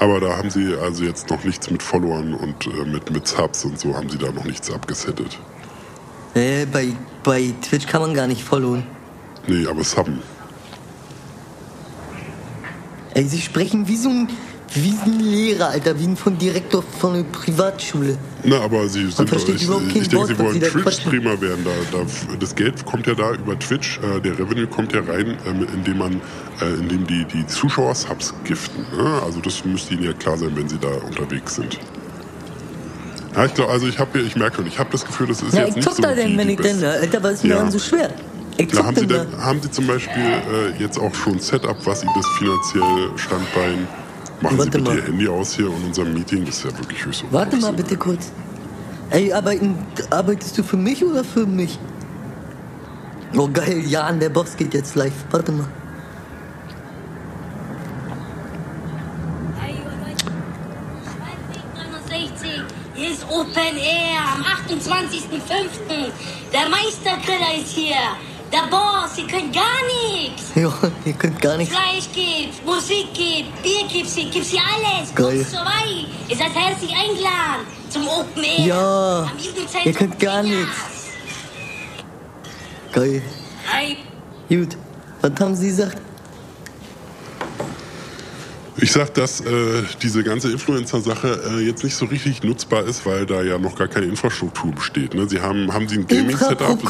Aber da haben Sie also jetzt noch nichts mit Followern und äh, mit, mit Subs und so haben Sie da noch nichts abgesettet. Äh, bei, bei Twitch kann man gar nicht followen. Nee, aber Subben. Ey, sie sprechen wie so ein, wie ein Lehrer, Alter, wie ein von Direktor von einer Privatschule. Na, aber Sie sind doch, ich, überhaupt kein ich denke, Sie wollen. Twitch-Streamer werden. Da, da, das Geld kommt ja da über Twitch, äh, der Revenue kommt ja rein, ähm, indem man, äh, indem die, die Zuschauer Subs giften. Ne? Also das müsste Ihnen ja klar sein, wenn Sie da unterwegs sind. Ja, ich glaube, also ich habe, ich merke schon, ich habe das Gefühl, das ist Ja, jetzt ich nicht zock so da denn, wenn ich denn, Alter, was ist mir Ja. dann so schwer? Zock haben, Sie denn da. haben Sie zum Beispiel äh, jetzt auch schon ein Setup, was Ihnen das finanziell Standbein? Machen Warte Sie bitte mal. Ihr Handy aus hier in unserem Meeting, das ist ja wirklich höchst Warte mal bitte kurz. Ey, arbeiten, arbeitest du für mich oder für mich? Oh geil, Jan, der Boss geht jetzt live. Warte mal. Hey, Leute. Schweinweg 69. Hier ist Open Air am 28.05. Der Meistergriller ist hier. Der Boss, ihr könnt gar nichts. Ja, ihr könnt gar nichts. Fleisch gibt's, Musik gibt, Bier gibt's hier, gibt's hier alles. Geil. Kommt vorbei. Ihr seid herzlich eingeladen zum Open Air. Ja, Am ihr könnt gar nichts. Geil. Hi. Gut. Was haben Sie gesagt? Ich sag, dass äh, diese ganze Influencer-Sache äh, jetzt nicht so richtig nutzbar ist, weil da ja noch gar keine Infrastruktur besteht. Ne? Sie haben, haben Sie ein Gaming-Setup?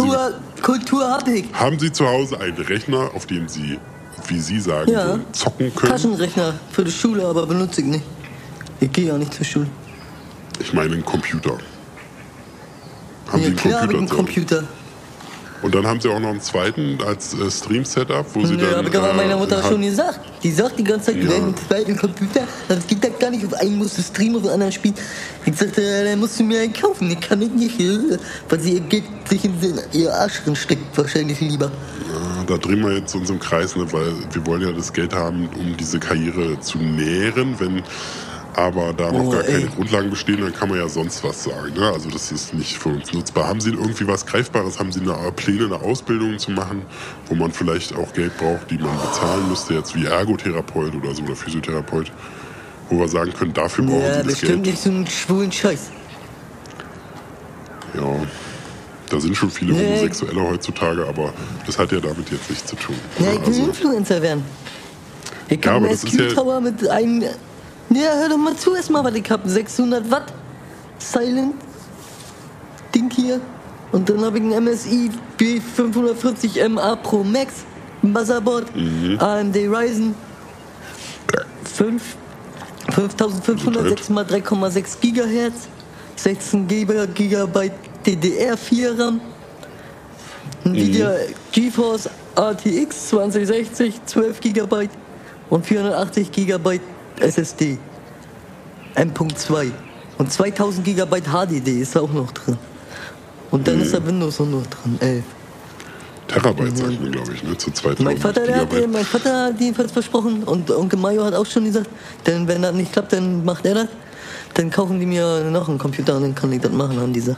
Kultur hab ich. Haben Sie zu Hause einen Rechner, auf dem Sie, wie Sie sagen, Ja. zocken können? Taschenrechner für die Schule, aber benutze ich nicht. Ich gehe ja nicht zur Schule. Ich meine einen Computer. Haben ja, Sie einen klar habe ich einen Computer? Und dann haben Sie auch noch einen zweiten als äh, Stream-Setup, wo Sie Nö, dann... habe ich aber äh, meiner Mutter halt- schon gesagt. Die sagt die ganze Zeit, Ja. ja. einen zweiten Computer. Das geht halt gar nicht. Auf einen musst du streamen, auf den anderen spielen. Ich sagte, äh, dann musst du mir einen kaufen. Den kann ich nicht. äh, Weil sie ihr Geld sich in ihr Arsch steckt. Wahrscheinlich lieber. Ja, da drehen wir jetzt uns im Kreis, ne, weil wir wollen ja das Geld haben, um diese Karriere zu nähren. Wenn aber da noch Oh, gar keine ey. Grundlagen bestehen, dann kann man ja sonst was sagen. Ne? Also das ist nicht für uns nutzbar. Haben Sie irgendwie was Greifbares? Haben Sie eine, Pläne, eine Ausbildung zu machen, wo man vielleicht auch Geld braucht, die man bezahlen müsste, jetzt wie Ergotherapeut oder so oder Physiotherapeut, wo wir sagen können, dafür brauchen Ja, Sie das bestimmt Geld. nicht so einen schwulen Scheiß. Ja, Da sind schon viele Nee. Homosexuelle heutzutage, aber das hat ja damit jetzt nichts zu tun. Ja, ich will Also, Influencer werden. Ich Ja, aber einen das ist ja- mit einem. Ja, hör doch mal zu erstmal, was ich hab. 600 Watt Silent Ding hier. Und dann habe ich ein MSI B540 MA Pro Max Motherboard, Mhm. AMD Ryzen 5, 5500, Gut. 6 mal 3,6 Gigahertz, 16 GB Gigabyte DDR4 RAM, Nvidia Mhm. GeForce RTX 2060, 12 GB und 480 GB SSD. M.2. Und 2000 GB HDD ist auch noch drin. Und dann ist Mhm. da Windows auch noch drin, 11. Terabyte sagt man, glaube ich, ne? zu 2000 Mein Vater, der hat, mein Vater hat jedenfalls versprochen und Onkel Mayo hat auch schon gesagt, denn wenn das nicht klappt, dann macht er das. Dann kaufen die mir noch einen Computer und dann kann ich das machen an dieser.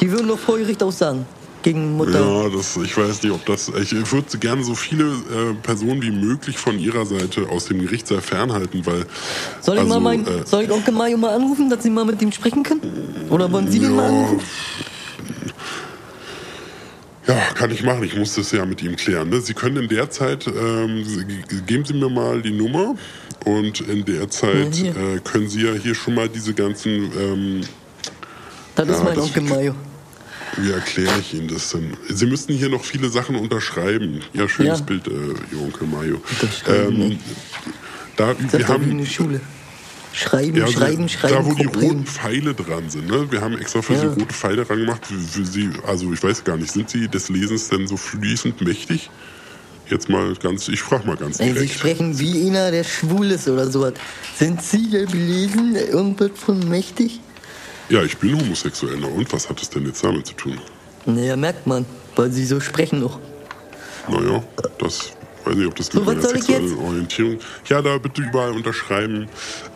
Die würden doch vor Gericht aussagen. Gegen Mutter. Ja, das, ich weiß nicht, ob das. Ich würde gerne so viele äh, Personen wie möglich von ihrer Seite aus dem Gerichtssaal fernhalten, weil. Soll ich, also, mal mein, äh, soll ich Onkel Mayo mal anrufen, dass Sie mal mit ihm sprechen können? Oder wollen Sie den mal ja, anrufen? ja, kann ich machen. Ich muss das ja mit ihm klären. Ne? Sie können in der Zeit, ähm, geben Sie mir mal die Nummer und in der Zeit Ja, äh, können Sie ja hier schon mal diese ganzen. Ähm, Das Ja, ist mein Onkel Mayo. Wie erkläre ich Ihnen das denn? Sie müssten hier noch viele Sachen unterschreiben. Ja, schönes Ja. Bild, äh, Ihr Onkel Mayo. Ähm, da, Das wir haben eine Schule. Schreiben, Ja, schreiben, schreiben. Da, wo die roten Pfeile dran sind. Ne? Wir haben extra für Ja. Sie rote Pfeile dran gemacht. Für, Sie, also ich weiß gar nicht, sind Sie des Lesens denn so fließend mächtig? Jetzt mal ganz, ich frage mal ganz Ey, Sie direkt. sprechen wie einer, der schwul ist oder sowas. Sind Sie der belesen, irgendwas von mächtig? Ja, ich bin homosexuell. Na und was hat es denn jetzt damit zu tun? Naja, merkt man, weil Sie so sprechen noch. Naja, das weiß nicht, ob das So, mit was meiner sexuellen? Orientierung. Ja, da bitte überall unterschreiben,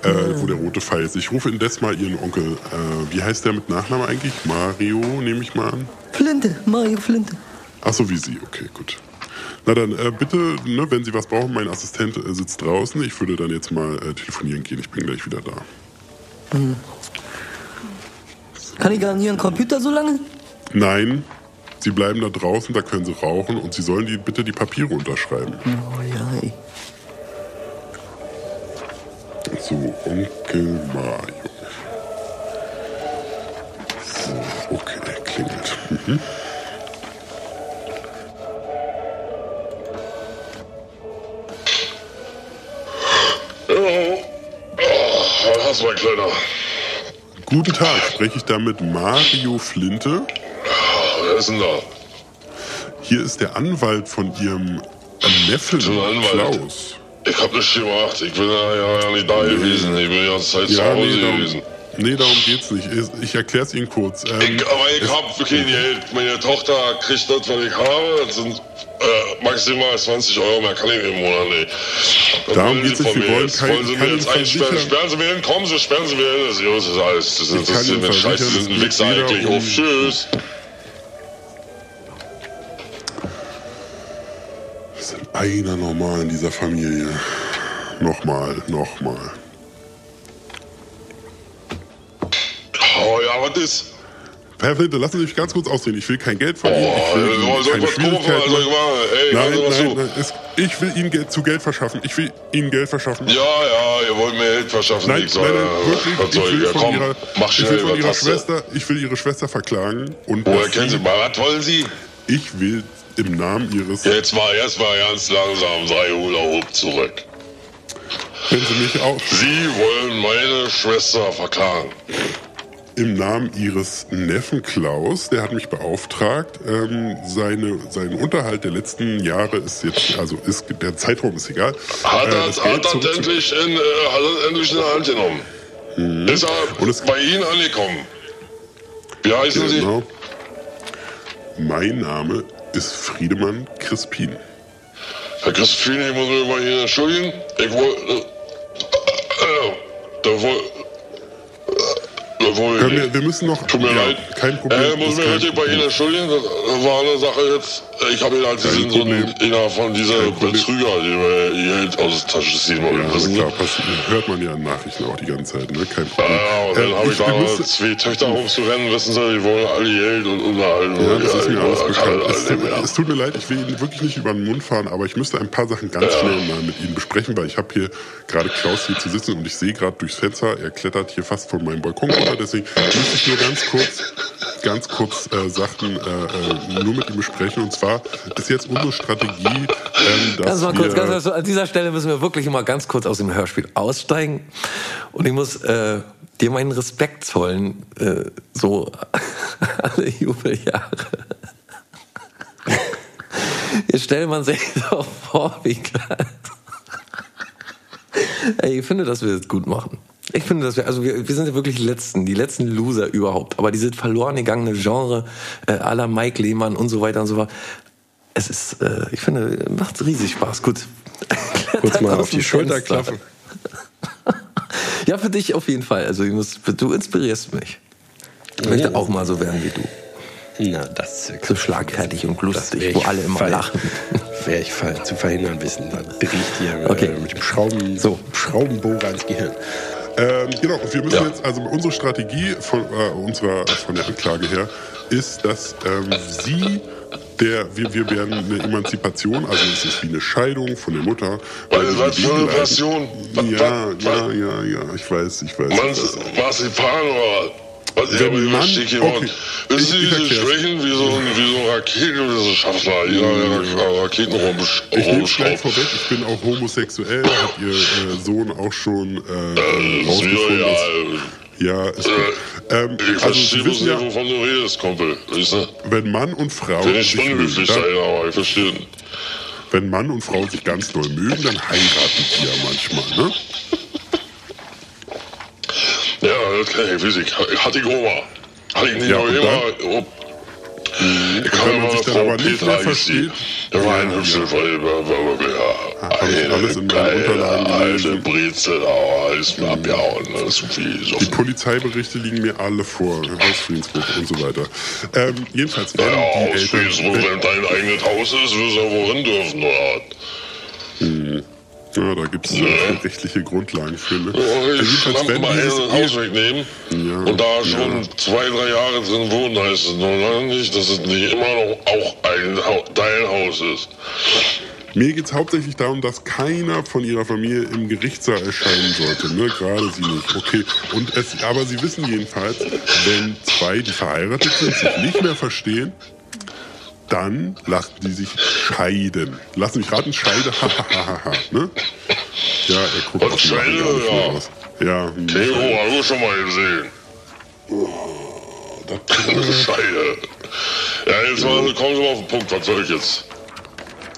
äh, wo der rote Pfeil ist. Ich rufe indes mal Ihren Onkel. Äh, wie heißt der mit Nachnamen eigentlich? Mario, nehme ich mal an. Flinte, Mario Flinte. Ach so, wie Sie. Okay, gut. Na dann, äh, bitte, ne, wenn Sie was brauchen, mein Assistent äh, sitzt draußen. Ich würde dann jetzt mal äh, telefonieren gehen. Ich bin gleich wieder da. Kann ich an Ihren Computer so lange? Nein, Sie bleiben da draußen, da können Sie rauchen und Sie sollen die, bitte die Papiere unterschreiben. Oh ja, ey. So, Onkel Mario. So, okay, der klingelt. Mhm. Was, mein Kleiner? Guten Tag, spreche ich da mit Mario Flinte? Wer ist denn da? Hier ist der Anwalt von Ihrem Neffen. Klaus. Ich hab nichts gemacht. Ich bin ja, ja, ja nicht da gewesen. Ich bin die ganze Zeit zu Ja, Hause nee darum, gewesen. nee, darum geht's nicht. Ich, erkläre es Ihnen kurz. Ähm, Ich, aber ich hab kein Geld. Meine Tochter kriegt das, was ich habe. Das sind äh, maximal 20 Euro. Mehr kann ich im Monat nicht. Darum Sie geht's nicht. Wir wollen jetzt? kein- Wollen Sie mir jetzt einsperren? Sperren Sie mir hin. Kommen Sie, sperren Sie mir hin. Das ist das ist alles. Das ist, das ist eine Scheiße. Sie es sind ein geht Wichser eigentlich. Auf Tschüss. Es ist einer normal in dieser Familie. Nochmal, nochmal. Oh ja, was ist? Herr Flinte, lassen Sie mich ganz kurz ausreden. Ich will kein Geld von Ihnen. Ich Oh, will soll ich keine was kaufen? Ich? Ey, Nein, nein, zu. nein. Es, ich will Ihnen Geld, zu Geld verschaffen. Ich will Ihnen Geld verschaffen. Ja, ja, ihr wollt mir Geld verschaffen. Nein, ich nein, soll, nein, wirklich. Was Ich soll ich? will von komm, ihrer, mach ich will schnell, von ihrer? Schwester, ich will ihre Schwester verklagen und Woher kennen Sie? Was wollen Sie? ich will im Namen ihres, Jetzt mal, jetzt mal ganz langsam, sei Hula Hoop zurück. wenn Sie mich auch, Sie wollen meine Schwester verklagen. Im Namen ihres Neffen Klaus, der hat mich beauftragt, ähm, seine, sein Unterhalt der letzten Jahre ist jetzt, also ist, der Zeitraum ist egal. Hat äh, er das hat zurückzu- endlich in, äh, hat endlich in der Hand genommen. Ist er Mhm. Und es- bei Ihnen angekommen? Wie heißen Sie? Genau. Mein Name ist Friedemann Crispin. Herr Crispin, ich muss mich mal hier entschuldigen. Ich wollte. Äh, äh, Jawohl. Wir, wir müssen noch. Tut mir ja, leid. Kein Problem. Äh, muss kein richtig bei. Ihnen entschuldigen. Das war eine Sache jetzt. Ich habe ihn als Kein sind so einer von dieser. Betrüger, die ihr Geld aus der Tasche ziehen wollen. Ja, Sie? klar, passiert. hört man ja in Nachrichten auch die ganze Zeit, ne? Kein Ja, Problem. ja, und dann Äh, habe ich wir da müssen- zwei Töchter rumzurennen, wissen Sie, die wollen alle Geld und unterhalten. Ja, das ist mir alles kann bekannt. Es, mehr. es tut mir leid, ich will Ihnen wirklich nicht über den Mund fahren, aber ich müsste ein paar Sachen ganz schnell mal mit Ihnen besprechen, weil ich habe hier gerade Klaus hier zu sitzen und ich sehe gerade durchs Fenster, er klettert hier fast von meinem Balkon runter, deswegen müsste ich nur ganz kurz, ganz kurz äh, Sachen äh, äh, nur mit ihm besprechen. Und zwar ist jetzt unsere Strategie, ähm, dass Ganz mal wir, kurz, ganz kurz, an dieser Stelle müssen wir wirklich mal ganz kurz aus dem Hörspiel aussteigen. Und ich muss äh, dir meinen Respekt zollen, äh, so alle Jubeljahre. Jetzt stellt man sich doch vor, wie geil. Ey, ich finde, dass wir das gut machen. Ich finde, dass wir, also wir, wir sind ja wirklich die letzten, die letzten Loser überhaupt. Aber diese verloren gegangene Genre äh, la Mike Lehmann und so weiter und so fort. Es ist, äh, ich finde, macht riesig Spaß. Gut. Kurz mal auf die Schulter klappen. Ja, für dich auf jeden Fall. Also ich muss, du inspirierst mich. Ich möchte auch mal so werden wie du. Na, das So schlagfertig und lustig, wo alle immer fall- lachen. Wäre ich fall, zu verhindern wissen. Dann ich dir Okay. äh, mit dem Schrauben, So. Schraubenbohrer ins Gehirn. Ähm, genau, wir müssen Ja. jetzt, also unsere Strategie von äh, unserer von der Anklage her ist, dass ähm, sie der, wir, wir werden eine Emanzipation, also es ist wie eine Scheidung von der Mutter. weil Was- für eine. Passion? Ja, ja, ja, ja, ich weiß, ich weiß. Mann, ich weiß. Marzipan oder was? Was Wenn ja, aber Mann- überstieg hier okay. Wissen Ich- Sie, ich diese. Schwächen wie so ein, wie so ein Raketenwissenschaftler, jeder der Ra- Raketen Ich rumschraubt. vorweg, ich bin auch homosexuell, hat ihr äh, Sohn auch schon äh, Äh, rausgefunden. egal. Ja, ist gut. Ähm, Ich also verstehe Sie bloß wissen nicht, ja, wovon du redest, Kumpel. Weißt du? wenn Mann und Frau nicht sich mögen, unhöflich sein, aber ich verstehe. wenn Mann und Frau sich ganz doll mögen, dann heiraten die ja manchmal, ne? Ja, das kann ich, ich. Hatte ich Oma. Hatte ich nicht Ja, immer. Oh, ich kann man sich dann aber nicht mehr die. Der war ein hübscher wirklich, ja, eine alles in geile, Unterlagen alte. Brezel, aber ist mir abgehauen. Das ist viel so. Die Polizeiberichte liegen mir alle vor, aus Friedensburg und so weiter. Ähm, jedenfalls werden Ja, die Eltern... Wenn dein eigenes Haus ist, wirst du ja wohin dürfen, oder? Ja, da gibt es äh, rechtliche Grundlagen für. Ne? Ja, Äh, ich verdammt werden mal dieses ein Haus wegnehmen Ja, und da schon ja. zwei, drei Jahre drin wohnen, heißt es noch lange nicht, dass es nicht immer noch auch ein, Hau- dein Haus ist. Mir geht es hauptsächlich darum, dass keiner von ihrer Familie im Gerichtssaal erscheinen sollte. Ne? Gerade sie nicht. Okay. Und es, aber sie wissen jedenfalls, wenn zwei, die verheiratet sind, sich nicht mehr verstehen, dann lassen die sich scheiden. Lassen mich raten, Scheide, hahaha. ne? Ja, er guckt auf die Scheide, ja. aus. Ja, Theo, haben wir schon mal gesehen. Scheide. Ja, jetzt mal, kommen Sie mal auf den Punkt, was soll ich jetzt?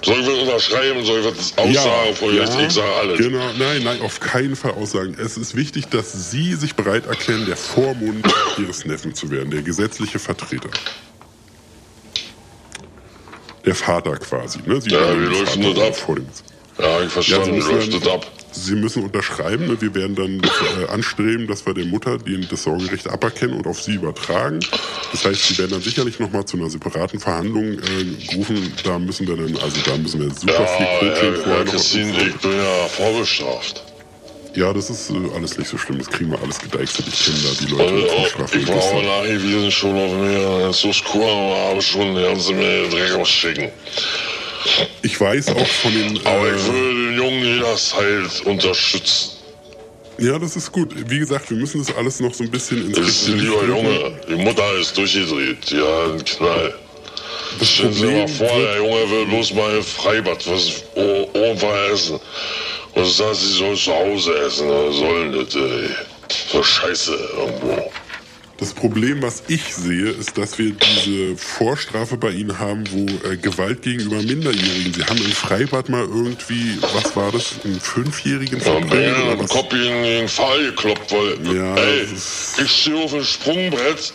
Soll ich was unterschreiben? Soll ich was aussagen? vor Gericht? ich sage alles. Genau, nein, nein, auf keinen Fall aussagen. Es ist wichtig, dass Sie sich bereit erklären, der Vormund Ihres Neffen zu werden, der gesetzliche Vertreter. Der Vater quasi. Ne? Sie Ja, denn Vater das ab? Vor dem, Ja, ich ja, verstanden, Sie, wie müssen läuft das ab? Sie müssen unterschreiben. Ne? Wir werden dann äh, anstreben, dass wir der Mutter den, das Sorgerecht aberkennen und auf Sie übertragen. Das heißt, Sie werden dann sicherlich nochmal zu einer separaten Verhandlung äh, gerufen. Da müssen wir dann, also da müssen wir super Ja, viel Coaching Herr, vorher noch. Christine, ich bin ja vorbestraft. Ja, das ist äh, alles nicht so schlimm. Das kriegen wir alles gedeichselt. Ich kenne da die Leute vom auch, Strafrecht. ich war auch nachgewiesen schon auf mir, so Skur, aber habe schon eine ganze Menge Dreck ausschicken. Ich weiß auch von den. Aber ich Äh, würde den Jungen jederzeit unterstützen. ja, das ist gut. Wie gesagt, wir müssen das alles noch so ein bisschen ins Das ist ein lieber. Junge. Die Mutter ist durchgedreht. Die hat einen Knall. Das Stellen Sie mal vor, der Junge will bloß mal Freibad was o- oben essen. Und sagt, sie soll zu Hause essen. Was soll denn das, ey? So Scheiße irgendwo. das Problem, was ich sehe, ist, dass wir diese Vorstrafe bei Ihnen haben, wo äh, Gewalt gegenüber Minderjährigen. Sie haben im Freibad mal irgendwie, was war das, einen Fünfjährigen verbrannt oder im was? Kopf in den Pfahl gekloppt, weil, Ja, ey, das ist- ich stehe auf dem Sprungbrett,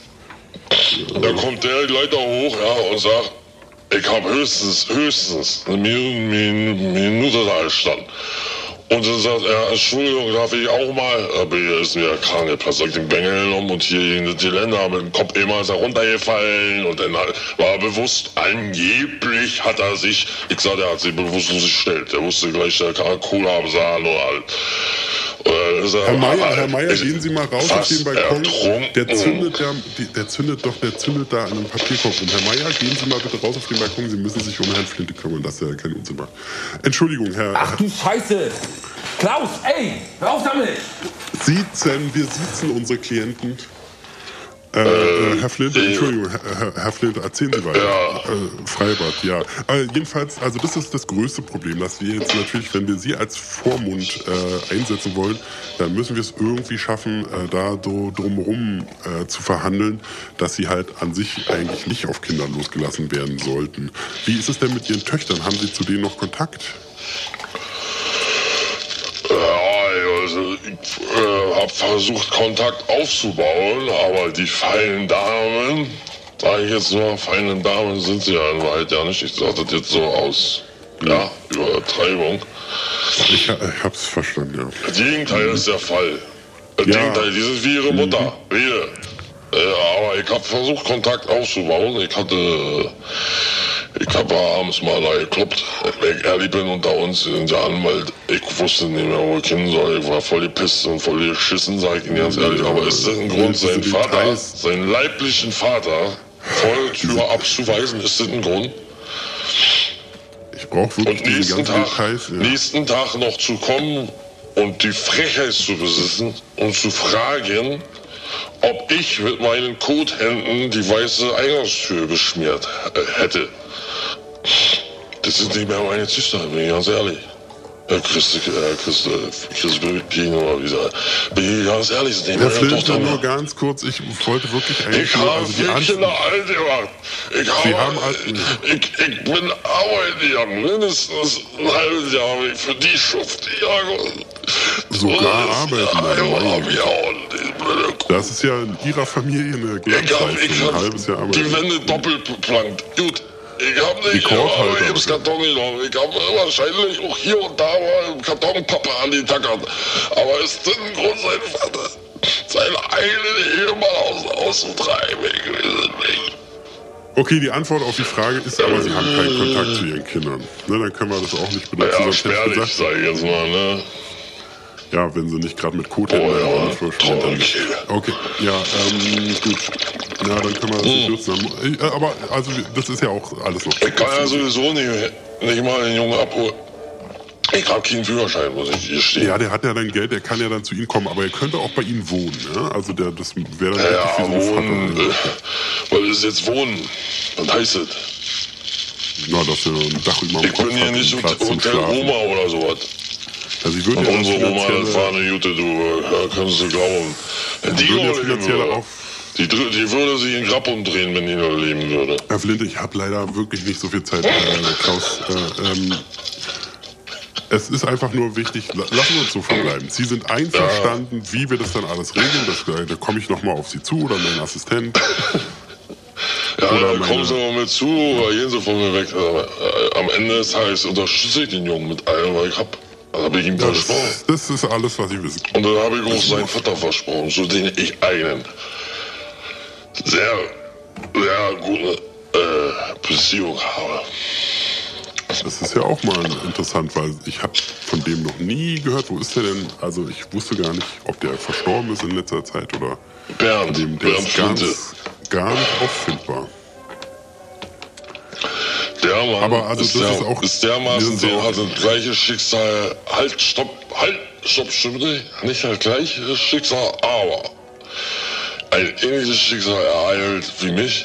da kommt der Leiter hoch, ja, und sagt, ich habe höchstens, höchstens eine Minute, Minute da gestanden. Und dann sagt er, Entschuldigung, darf ich auch mal? Aber hier ist mir krank, Platz ich den Bengel genommen und hier in die Länder mit dem Kopf immer ist er runtergefallen und dann war er bewusst, angeblich hat er sich, ich sag, er hat sich bewusstlos gestellt. Der wusste gleich, der kann Cola absahen oder halt. Er, Herr Meier, Herr Meier, gehen Sie mal raus auf den Balkon. ertrunken. Der zündet, ja, der zündet doch, der zündet da an einem Papierkorb rum. Herr Meier, gehen Sie mal bitte raus auf den Balkon. Sie müssen sich um Herrn Flinte kümmern, dass er keinen Unsinn macht. Entschuldigung, Herr. Ach du Scheiße! Klaus, ey, hör auf damit! Siezen, wir siezen unsere Klienten. Äh, äh, Herr Flint, Entschuldigung, Herr, Herr, Herr Flint, erzählen Sie weiter. Ja. Äh, Freibad, ja. Äh, jedenfalls, also das ist das größte Problem, dass wir jetzt natürlich, wenn wir Sie als Vormund einsetzen wollen, dann müssen wir es irgendwie schaffen, da so drumherum zu verhandeln, dass Sie halt an sich eigentlich nicht auf Kinder losgelassen werden sollten. Wie ist es denn mit Ihren Töchtern? Haben Sie zu denen noch Kontakt? Ja, äh, habe versucht, Kontakt aufzubauen, aber die feinen Damen, sage ich jetzt nur, feinen Damen sind sie ja in Wahrheit ja nicht. Ich sage das jetzt so aus, ja, Übertreibung. Ich, ich hab's verstanden, ja. Das Gegenteil ist der Fall. Das Ja. Gegenteil, die sind wie ihre Mutter, wir. Äh, aber ich habe versucht, Kontakt aufzubauen. Ich hatte, ich habe abends mal da gekloppt, wenn ich ehrlich bin, unter uns in der Anwalt. Ich wusste nicht mehr, wo ich hin soll. Ich war voll gepisst und voll geschissen, sag ich Ihnen ganz ehrlich. Aber ist das ein Grund, seinen Vater, seinen leiblichen Vater der Tür abzuweisen? Ist das ein Grund? Ich brauche wirklich Und nächsten Tag, Details. Ja. nächsten Tag noch zu kommen und die Frechheit zu besitzen und zu fragen, ob ich mit meinen Kothänden die weiße Eingangstür beschmiert äh, hätte. Das sind nicht mehr meine Züchter, bin ich ganz ehrlich. Herr Christi, äh, Christi, Christi oder wie gesagt. Bin ich ganz ehrlich, ist nicht Herr meine Flint, Tochter nur ganz kurz, ich wollte wirklich eigentlich Ich nur, habe also die vier. Kinder alt gemacht. Ich habe, haben alt- ich, ich bin arbeiten mindestens ein halbes Jahr habe ich für die Schuft gegangen. Sogar arbeiten, Ja, meine ja, Güte. ja, und die blöde Kuh. Das ist ja in Ihrer Familie eine Ich habe ich ein halbes Jahr die. Wände doppelt beplankt. Gut. Ich habe nicht aber ich hab's Karton genommen. Ich habe wahrscheinlich auch hier und da mal einen Kartonpappe an die Tackern. Aber ist ein Grund, sein Vater, seinen eigenen Ehemann aus, auszutreiben? Ich weiß es nicht. Okay, die Antwort auf die Frage ist aber, Sie haben keinen Kontakt zu Ihren Kindern. Ne, dann können wir das auch nicht benutzen. Ja, sonst sag ich jetzt mal, ne? Ja, wenn Sie nicht gerade mit Code hätten, Oh verschwunden. Okay, ja, ähm, gut. Ja, dann können wir das nicht nutzen. Äh, Aber, also, das ist ja auch alles noch. Ich kann ja sowieso nicht, nicht mal den Jungen abholen. Ich habe keinen Führerschein, muss ich hier stehen. Ja, der hat ja dann Geld, der kann ja dann zu Ihnen kommen, aber er könnte auch bei Ihnen wohnen. Ne? Also der, das wäre dann Ja, wie so ein wohnen. Vater. äh, Was ist jetzt wohnen? Was heißt das? Na, dass er ein Dach über dem Ich Kopf bin hier nicht Hotel. Oma oder sowas. Also ich würde Und ja unsere Oma, das war eine Jute, du, äh, kannst du glauben. Die, ja die, die würde sich in Grab umdrehen, wenn die noch leben würde. Herr Flinte, ich habe leider wirklich nicht so viel Zeit, äh, Klaus. Äh, ähm, es ist einfach nur wichtig, la- lassen wir uns so verbleiben. Sie sind einverstanden, wie wir das dann alles regeln. Das, äh, da komme ich nochmal auf Sie zu oder mein Assistent. Ja, Oder dann meine- kommen sie mal mit zu oder gehen sie von mir weg. Aber, äh, am Ende des Tages unterstütze ich den Jungen mit allem, was ich hab. Das habe ich ihm Das, versprochen. das ist alles, was Sie wissen. Und dann habe ich auch seinen Vater versprochen, zu dem ich einen sehr, sehr gute äh, Beziehung habe. Das ist ja auch mal interessant, weil ich habe von dem noch nie gehört. Wo ist der denn? Also ich wusste gar nicht, ob der verstorben ist in letzter Zeit oder Bernd, dem, der Bernd ist Flinte. ganz, gar nicht auffindbar. Der Mann Aber also ist, das der, ist auch- ist dermaßen, der auch- hat das gleiche Schicksal. Halt, stopp, halt, stopp, stimmt nicht. Nicht das gleiche Schicksal, aber ein ähnliches Schicksal ereilt wie mich.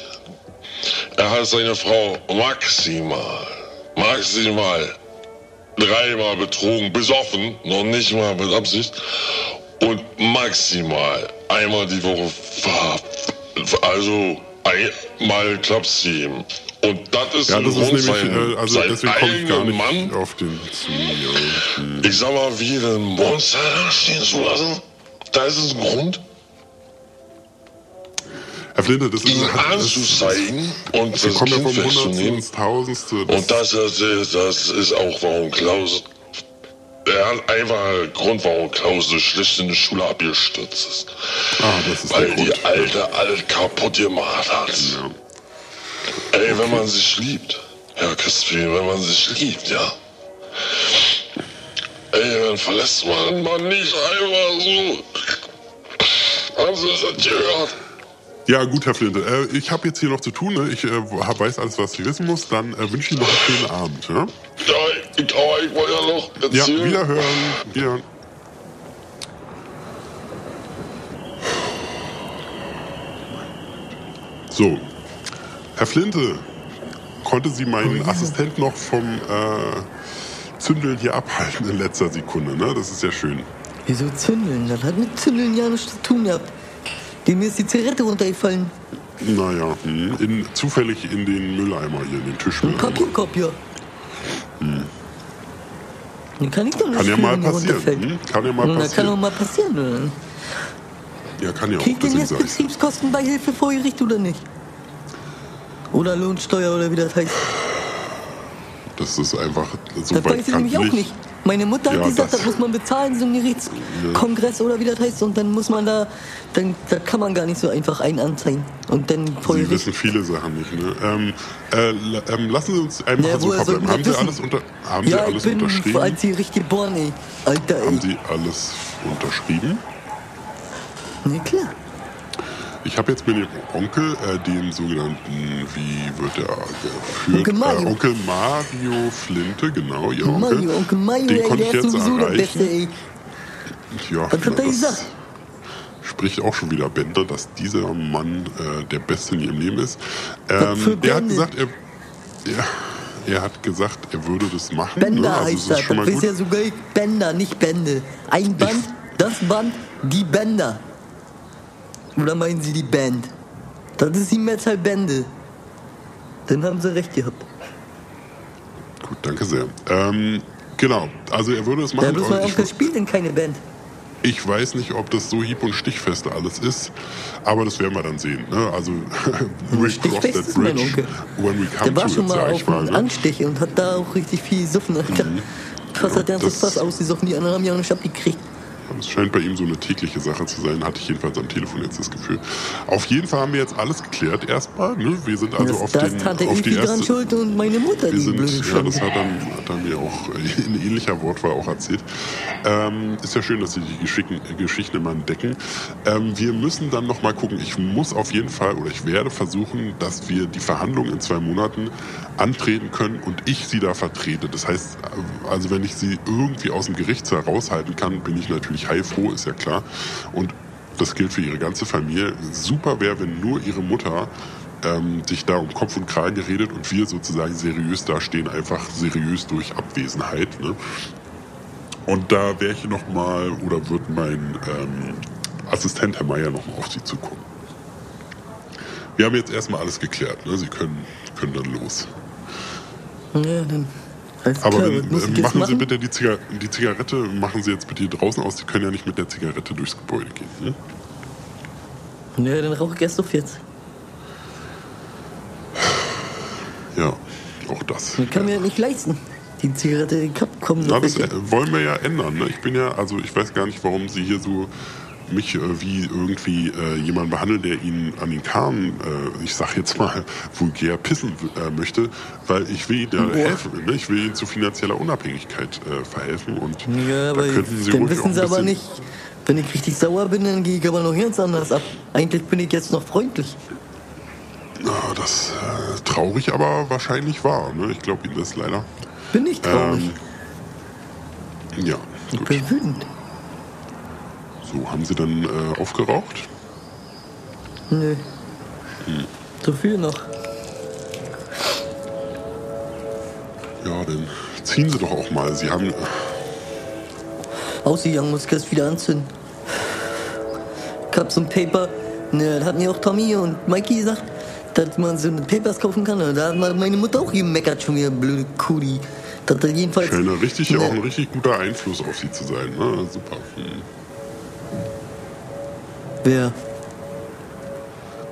Er hat seine Frau maximal, maximal dreimal betrogen, besoffen, noch nicht mal mit Absicht. Und maximal einmal die Woche ver also einmal klappt's ihm. Und das ist Ja, ein das ist Grund, nämlich, sein, äh, also sein deswegen komme ich gar nicht Mann, auf den zu. Ja. Ich sag mal, wie ein Monster stehen zu lassen. Da ist es ein Grund, Herr Flinte, das ist, ihn das ist anzuzeigen und wir das kommen ja Kind Hundertsten festzunehmen. Tausendste. Und das, ist- das ist auch, warum Klaus der hat einfach einen Grund, warum Klaus so schlecht in die Schule abgestürzt ist. Ah, das ist Weil die alte alles kaputt gemacht hat. Ja. Ey, wenn man sich liebt, ja, Crispin, wenn man sich liebt, ja. Ey, dann verlässt man man nicht einfach so. Haben Sie das gehört? Ja, gut, Herr Flinte. Äh, ich habe jetzt hier noch zu tun. Ne? Ich äh, weiß alles, was ich wissen muss. Dann äh, wünsche ich Ihnen noch einen schönen Abend. Ja, Ja, ich, aber ich wollte ja noch ja erzählen. wiederhören. wiederhören. So, Herr Flinte, konnte Sie meinen Assistent noch vom äh, Zündeln hier abhalten in letzter Sekunde? Ne? Das ist ja schön. Wieso zündeln? Das hat mit Zündeln ja nichts zu tun gehabt. Dem ist die Zigarette runtergefallen. Naja, hm, in, zufällig in den Mülleimer hier, in den Tischmülleimer. Papierkorb, ja. Den kann ich doch nicht Hm. Kann ja mal passieren. Hm? Kann ja mal Na, kann passieren. auch mal passieren, oder? Ja, kann ja auch. Kriegt denn jetzt. Betriebskostenbeihilfe vor Gericht oder nicht? Oder Lohnsteuer oder wie das heißt? Das ist einfach so Das weiß ich nämlich auch nicht. Meine Mutter Ja, hat gesagt, das- das, muss man bezahlen, so ein Gerichtskongress oder wie das heißt. Und dann muss man da, dann da kann man gar nicht so einfach einen anzeigen. Und dann vor Sie wissen viele Sachen nicht. Ne? Ähm, äh, ähm, lassen Sie uns einfach Ja, so verbleiben. Haben Sie wissen? alles, unter, haben Sie ja, alles ich bin unterschrieben? als Gericht geboren, ey. Alter, ey. Haben Sie alles unterschrieben? Nee, klar. Ich habe jetzt mit dem Onkel, äh, dem sogenannten, wie wird er geführt? Onkel Mario. Äh, Onkel Mario Flinte, genau, Ihr Onkel. Mario, Onkel Mario, Den konnte ich jetzt erreichen. Beste. Ja, Was hat er das gesagt? Spricht auch schon wieder Bender, dass dieser Mann äh, der Beste in ihrem Leben ist. Ähm, der hat gesagt, er, er, er hat gesagt, er würde das machen. Bender ne? Also heißt das schon Das ist ja sogar Bender, nicht Bände. Ein Band, das Band, die Bänder. Oder meinen Sie die Band? Das ist die Metal Bände. Dann haben Sie recht gehabt. Gut, danke sehr. Ähm, genau, also er würde es Ja, machen. bloß aber mein ich, Onkel spielt denn keine Band. ich weiß nicht, ob das so hieb- und stichfeste alles ist, aber das werden wir dann sehen. Ne? Also, we cross that bridge when we come Der war to schon it, mal auf mal. einem Ne? Anstich und hat da auch richtig viel gesoffen. Alter. Fast hat er das- fast ausgesoffen. Die anderen haben ja auch nicht abgekriegt. Das scheint bei ihm so eine tägliche Sache zu sein, hatte ich jedenfalls am Telefon jetzt das Gefühl. Auf jeden Fall haben wir jetzt alles geklärt erstmal. Ne? Wir sind also das, auf, da den, Tante auf die erste... schuld und meine Mutter, Wir die sind, ja, das hat dann, hat dann mir auch in ähnlicher Wortwahl auch erzählt. Ähm, ist ja schön, dass Sie die Geschichten, Geschichten immer entdecken. Ähm, wir müssen dann noch mal gucken. Ich muss auf jeden Fall oder ich werde versuchen, dass wir die Verhandlungen in zwei Monaten antreten können und ich Sie da vertrete. Das heißt, also wenn ich Sie irgendwie aus dem Gerichtssaal raushalten kann, bin ich natürlich heilfroh, ist ja klar. Und das gilt für Ihre ganze Familie. Super wäre, wenn nur Ihre Mutter ähm, sich da um Kopf und Kragen geredet und wir sozusagen seriös dastehen, einfach seriös durch Abwesenheit. Ne? Und da wäre ich noch mal oder wird mein ähm, Assistent Herr Meier noch mal auf Sie zukommen. Wir haben jetzt erstmal alles geklärt. Ne? Sie können, können dann los. Ja, dann. Alles Aber klar, wenn, ich äh, machen Sie machen? bitte die, Ziga die Zigarette, machen Sie jetzt bitte hier draußen aus. Sie können ja nicht mit der Zigarette durchs Gebäude gehen. Ne? Ja, dann rauche ich erst auf jetzt. Ja, auch das. Ich kann mir das nicht leisten. Die Zigarette, die kommen Na, das welche. äh, wollen wir ja ändern. Ne? Ich bin ja, also ich weiß gar nicht, warum Sie hier so mich äh, wie irgendwie äh, jemand behandeln, der Ihnen an den Kahn, äh, ich sag jetzt mal, vulgär pissen äh, möchte, weil ich will Boah. helfen. Ne? Ich will Ihnen zu finanzieller Unabhängigkeit äh, verhelfen und Ja, da aber könnten Sie dann wissen sie aber nicht, wenn ich richtig sauer bin, dann gehe ich aber noch ganz anders ab. Eigentlich bin ich jetzt noch freundlich. Na, das äh, traurig, aber wahrscheinlich wahr. Ne? Ich glaube Ihnen das leider. Bin ich traurig. Ähm, ja, ich gut. bin wütend. So, haben Sie dann äh, aufgeraucht? Nö. Hm. So viel noch. Ja, dann ziehen Sie doch auch mal. Sie haben. Ausgegangen, muss ich das wieder anzünden. Ich hab so ein Paper, ne, das hat mir auch Tommy und Mikey gesagt, dass man so eine Papers kaufen kann. Da hat meine Mutter auch gemeckert, schon wieder blöde. Dass er jedenfalls. Scheint ein richtig, ne, auch ein richtig guter Einfluss auf Sie zu sein. Ne? Super. Hm. Wer?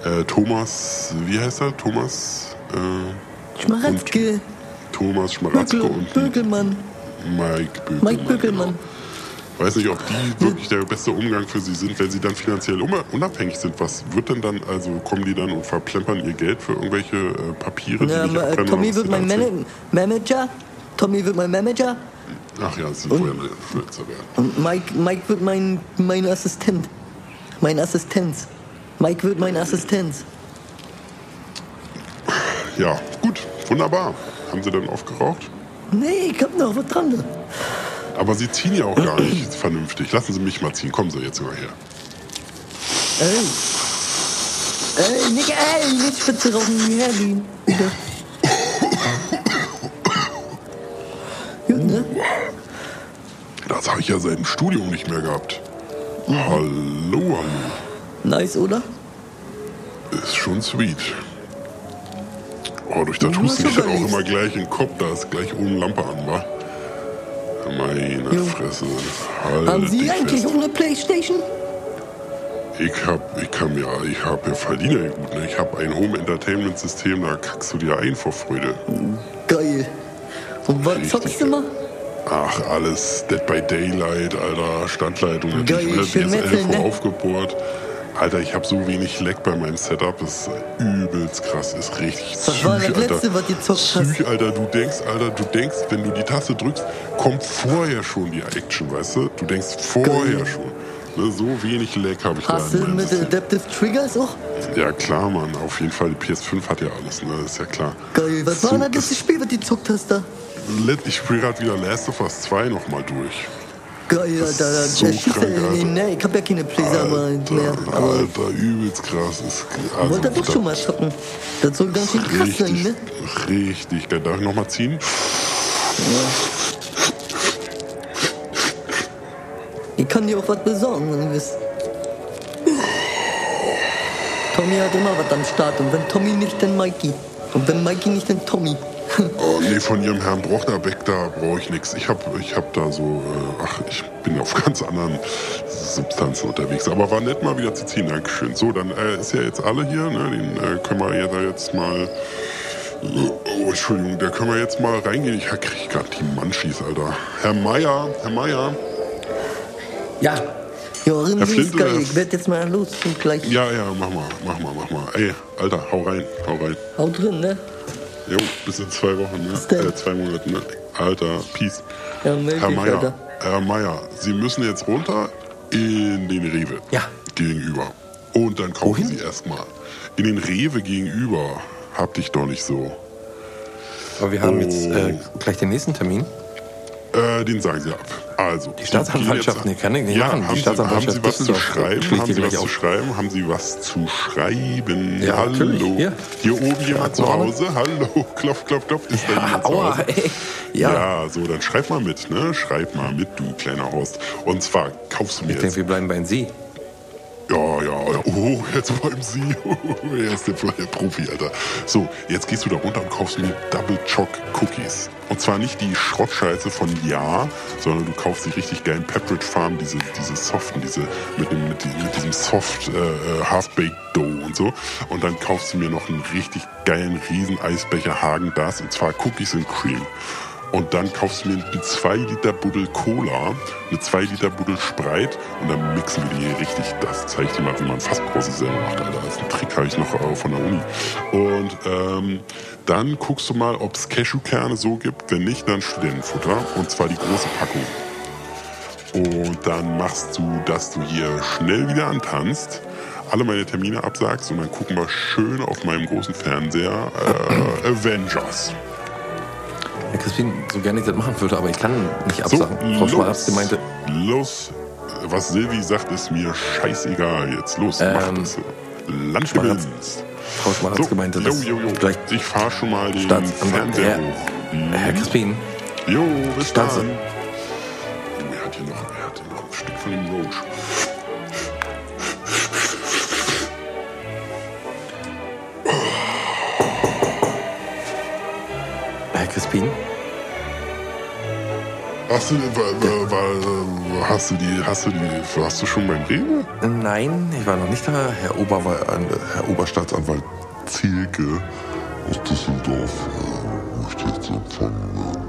Äh, Thomas, wie heißt er? Thomas, äh, Schmaratzke, Thomas Schmaratzke und Bökelmann. Mike Bökelmann. Mike Bökelmann. Genau. Weiß nicht, ob die wirklich der beste Umgang für sie sind, wenn sie dann finanziell un- unabhängig sind. Was wird denn dann, also kommen die dann und verplempern ihr Geld für irgendwelche äh, Papiere, die Ja, nicht äh, Tommy wird mein? Mana Manager. Tommy wird mein Manager. Ach ja, sie wollen Influencer werden. Und Mike, Mike wird mein, mein Assistent. Mein Assistenz. Mike wird mein Assistenz. Ja, gut, wunderbar. Haben sie dann aufgeraucht? Nee, ich hab noch was dran. Aber sie ziehen ja auch gar nicht vernünftig. Lassen Sie mich mal ziehen. Kommen Sie jetzt mal her. Ey. Ey, Nick, ey, nicht Spitze rauchen, hergehen. Bitte. Gut, ne? Das habe ich ja seit dem Studium nicht mehr gehabt. Hallo, hallo. Nice, oder? Ist schon sweet. Oh, durch das Du Husten hast geht auch immer gleich in den Kopf, da ist gleich oben Lampe an, wa? Meine Jo. Fresse. Haben Halt Sie dich eigentlich fest. auch eine Playstation? Ich hab, ich kann ja, ich hab ja verdiene ja gut, ne? Ich hab ein Home Entertainment System, da kackst du dir ein vor Freude. Geil. Und was zockst du mal? Ach, alles Dead by Daylight, Alter, Standleitung, natürlich Geil, DSL Metal, ne? aufgebohrt. Alter, ich hab so wenig Leck bei meinem Setup, das ist übelst krass, ist richtig Was war das Psych, Alter. Letzte, was du hast? Psych, Alter, du denkst, Alter, du denkst, wenn du die Taste drückst, kommt vorher schon die Action, weißt du? Du denkst vorher Geil. schon. Ne, so wenig Leck habe ich Hast da du in meinem mit. Adaptive Triggers auch? Ja klar, Mann, auf jeden Fall. Die PS5 hat ja alles, ne? ist ja klar. Geil. Was So, war das das- letzte Spiel, was du gezockt hast da? Let- Ich spiele gerade wieder Last of Us 2 nochmal durch. Geil, Alter. ist Der so schießt krank, ja Alter. in ne, Ich hab ja keine Playsamer mehr. Alter, Aber Alter, übelst krass. Ist, also, wollte doch schon mal zocken. Das soll ganz schön krass sein, richtig, ne? richtig geil. Darf ich nochmal ziehen? Ich kann dir auch was besorgen, wenn du willst. Tommy hat immer was am Start. Und wenn Tommy nicht, dann Mikey. Und wenn Mikey nicht, dann Tommy. Oh, nee, von ihrem Herrn Brochnerbeck, da brauche ich nichts. Ich hab, ich hab da so, äh, ach, ich bin auf ganz anderen Substanzen unterwegs. Aber war nett mal wieder zu ziehen, Dankeschön. So, dann äh, ist ja jetzt alle hier, ne? Den äh, können wir ja da jetzt mal. Oh, Entschuldigung, da können wir jetzt mal reingehen. Ich krieg grad die Munchies, Alter. Herr Meier, Herr Meier. Ja, Rinsi Herr Flint oder- Ich werd jetzt mal los und gleich. Ja, ja, mach mal, mach mal, mach mal. Ey, Alter, hau rein, hau rein. Haut drin, ne? Jo, bis in zwei Wochen, ne? Äh, zwei Monate, ne? Alter, Peace. Ja, meld Herr Meier, Alter. Herr Meier, Sie müssen jetzt runter in den Rewe. Ja. Gegenüber. Und dann kaufen Wohin? Sie erstmal. In den Rewe gegenüber. Hab dich doch nicht so. aber wir haben Oh. jetzt äh, gleich den nächsten Termin. Äh, den sagen Sie ab. Also. Die Staatsanwaltschaft, nee, kann ich nicht ja, machen. Die Haben Sie, haben Staatsanwaltschaft Sie was zu schreiben? Haben Sie was zu schreiben? Haben Sie was zu schreiben? Ja, Hallo. hier. Hier oben jemand zu. Hause? Hallo. Klopf, klopf, klopf. Ist da Ja, jemand zu aua, Hause? ey. Ja. Ja, so, dann schreib mal mit, ne? Schreib mal mit, du kleiner Horst. Und zwar kaufst du mir Ich denke, wir bleiben bei Sie. Ja, ja, ja. Oh, jetzt beim Sie. er ist der, der Profi, Alter. So, jetzt gehst du da runter und kaufst mir Double Choc Cookies. Und zwar nicht die Schrottscheiße von Ja, sondern du kaufst die richtig geilen Pepperidge Farm, diese, diese soften, diese mit, dem, mit, mit diesem Soft äh, äh, Half-Baked Dough und so. Und dann kaufst du mir noch einen richtig geilen Riesen-Eisbecher Hagen das und zwar Cookies and Cream. Und dann kaufst du mir eine 2 Liter Buddel Cola, eine 2 Liter Buddel Spreit und dann mixen wir die hier richtig. Das zeige ich dir mal, wie man Fassbrause selber macht. Alter. Ist ein Trick, habe ich noch äh, von der Uni. Und ähm, dann guckst du mal, ob es Cashewkerne so gibt. Wenn nicht, dann Studentenfutter. Und zwar die große Packung. Und dann machst du, dass du hier schnell wieder antanzt, alle meine Termine absagst und dann gucken wir schön auf meinem großen Fernseher äh, Avengers. Herr Crispin, so gerne ich das machen würde, aber ich kann nicht So, absagen. Frau Schmarazzi meinte, los. Was Silvi sagt, ist mir scheißegal. Jetzt los, mach Ähm, das. Landgewinst. Frau Schmarazki meinte, jo, dass jo, jo. gleich Ich fahr schon mal den Staatsanwalt, Fernseher Herr, hoch. Mhm. Herr Crispin, Jo, bis dann. Staats- Oh, Hast du, wa- wa- wa- hast du die, hast du die, warst du schon beim Rewe? nein, ich war noch nicht da. Herr, Oberwa- äh, Herr Oberstaatsanwalt Zielke aus Düsseldorf äh, möchte jetzt empfangen werden.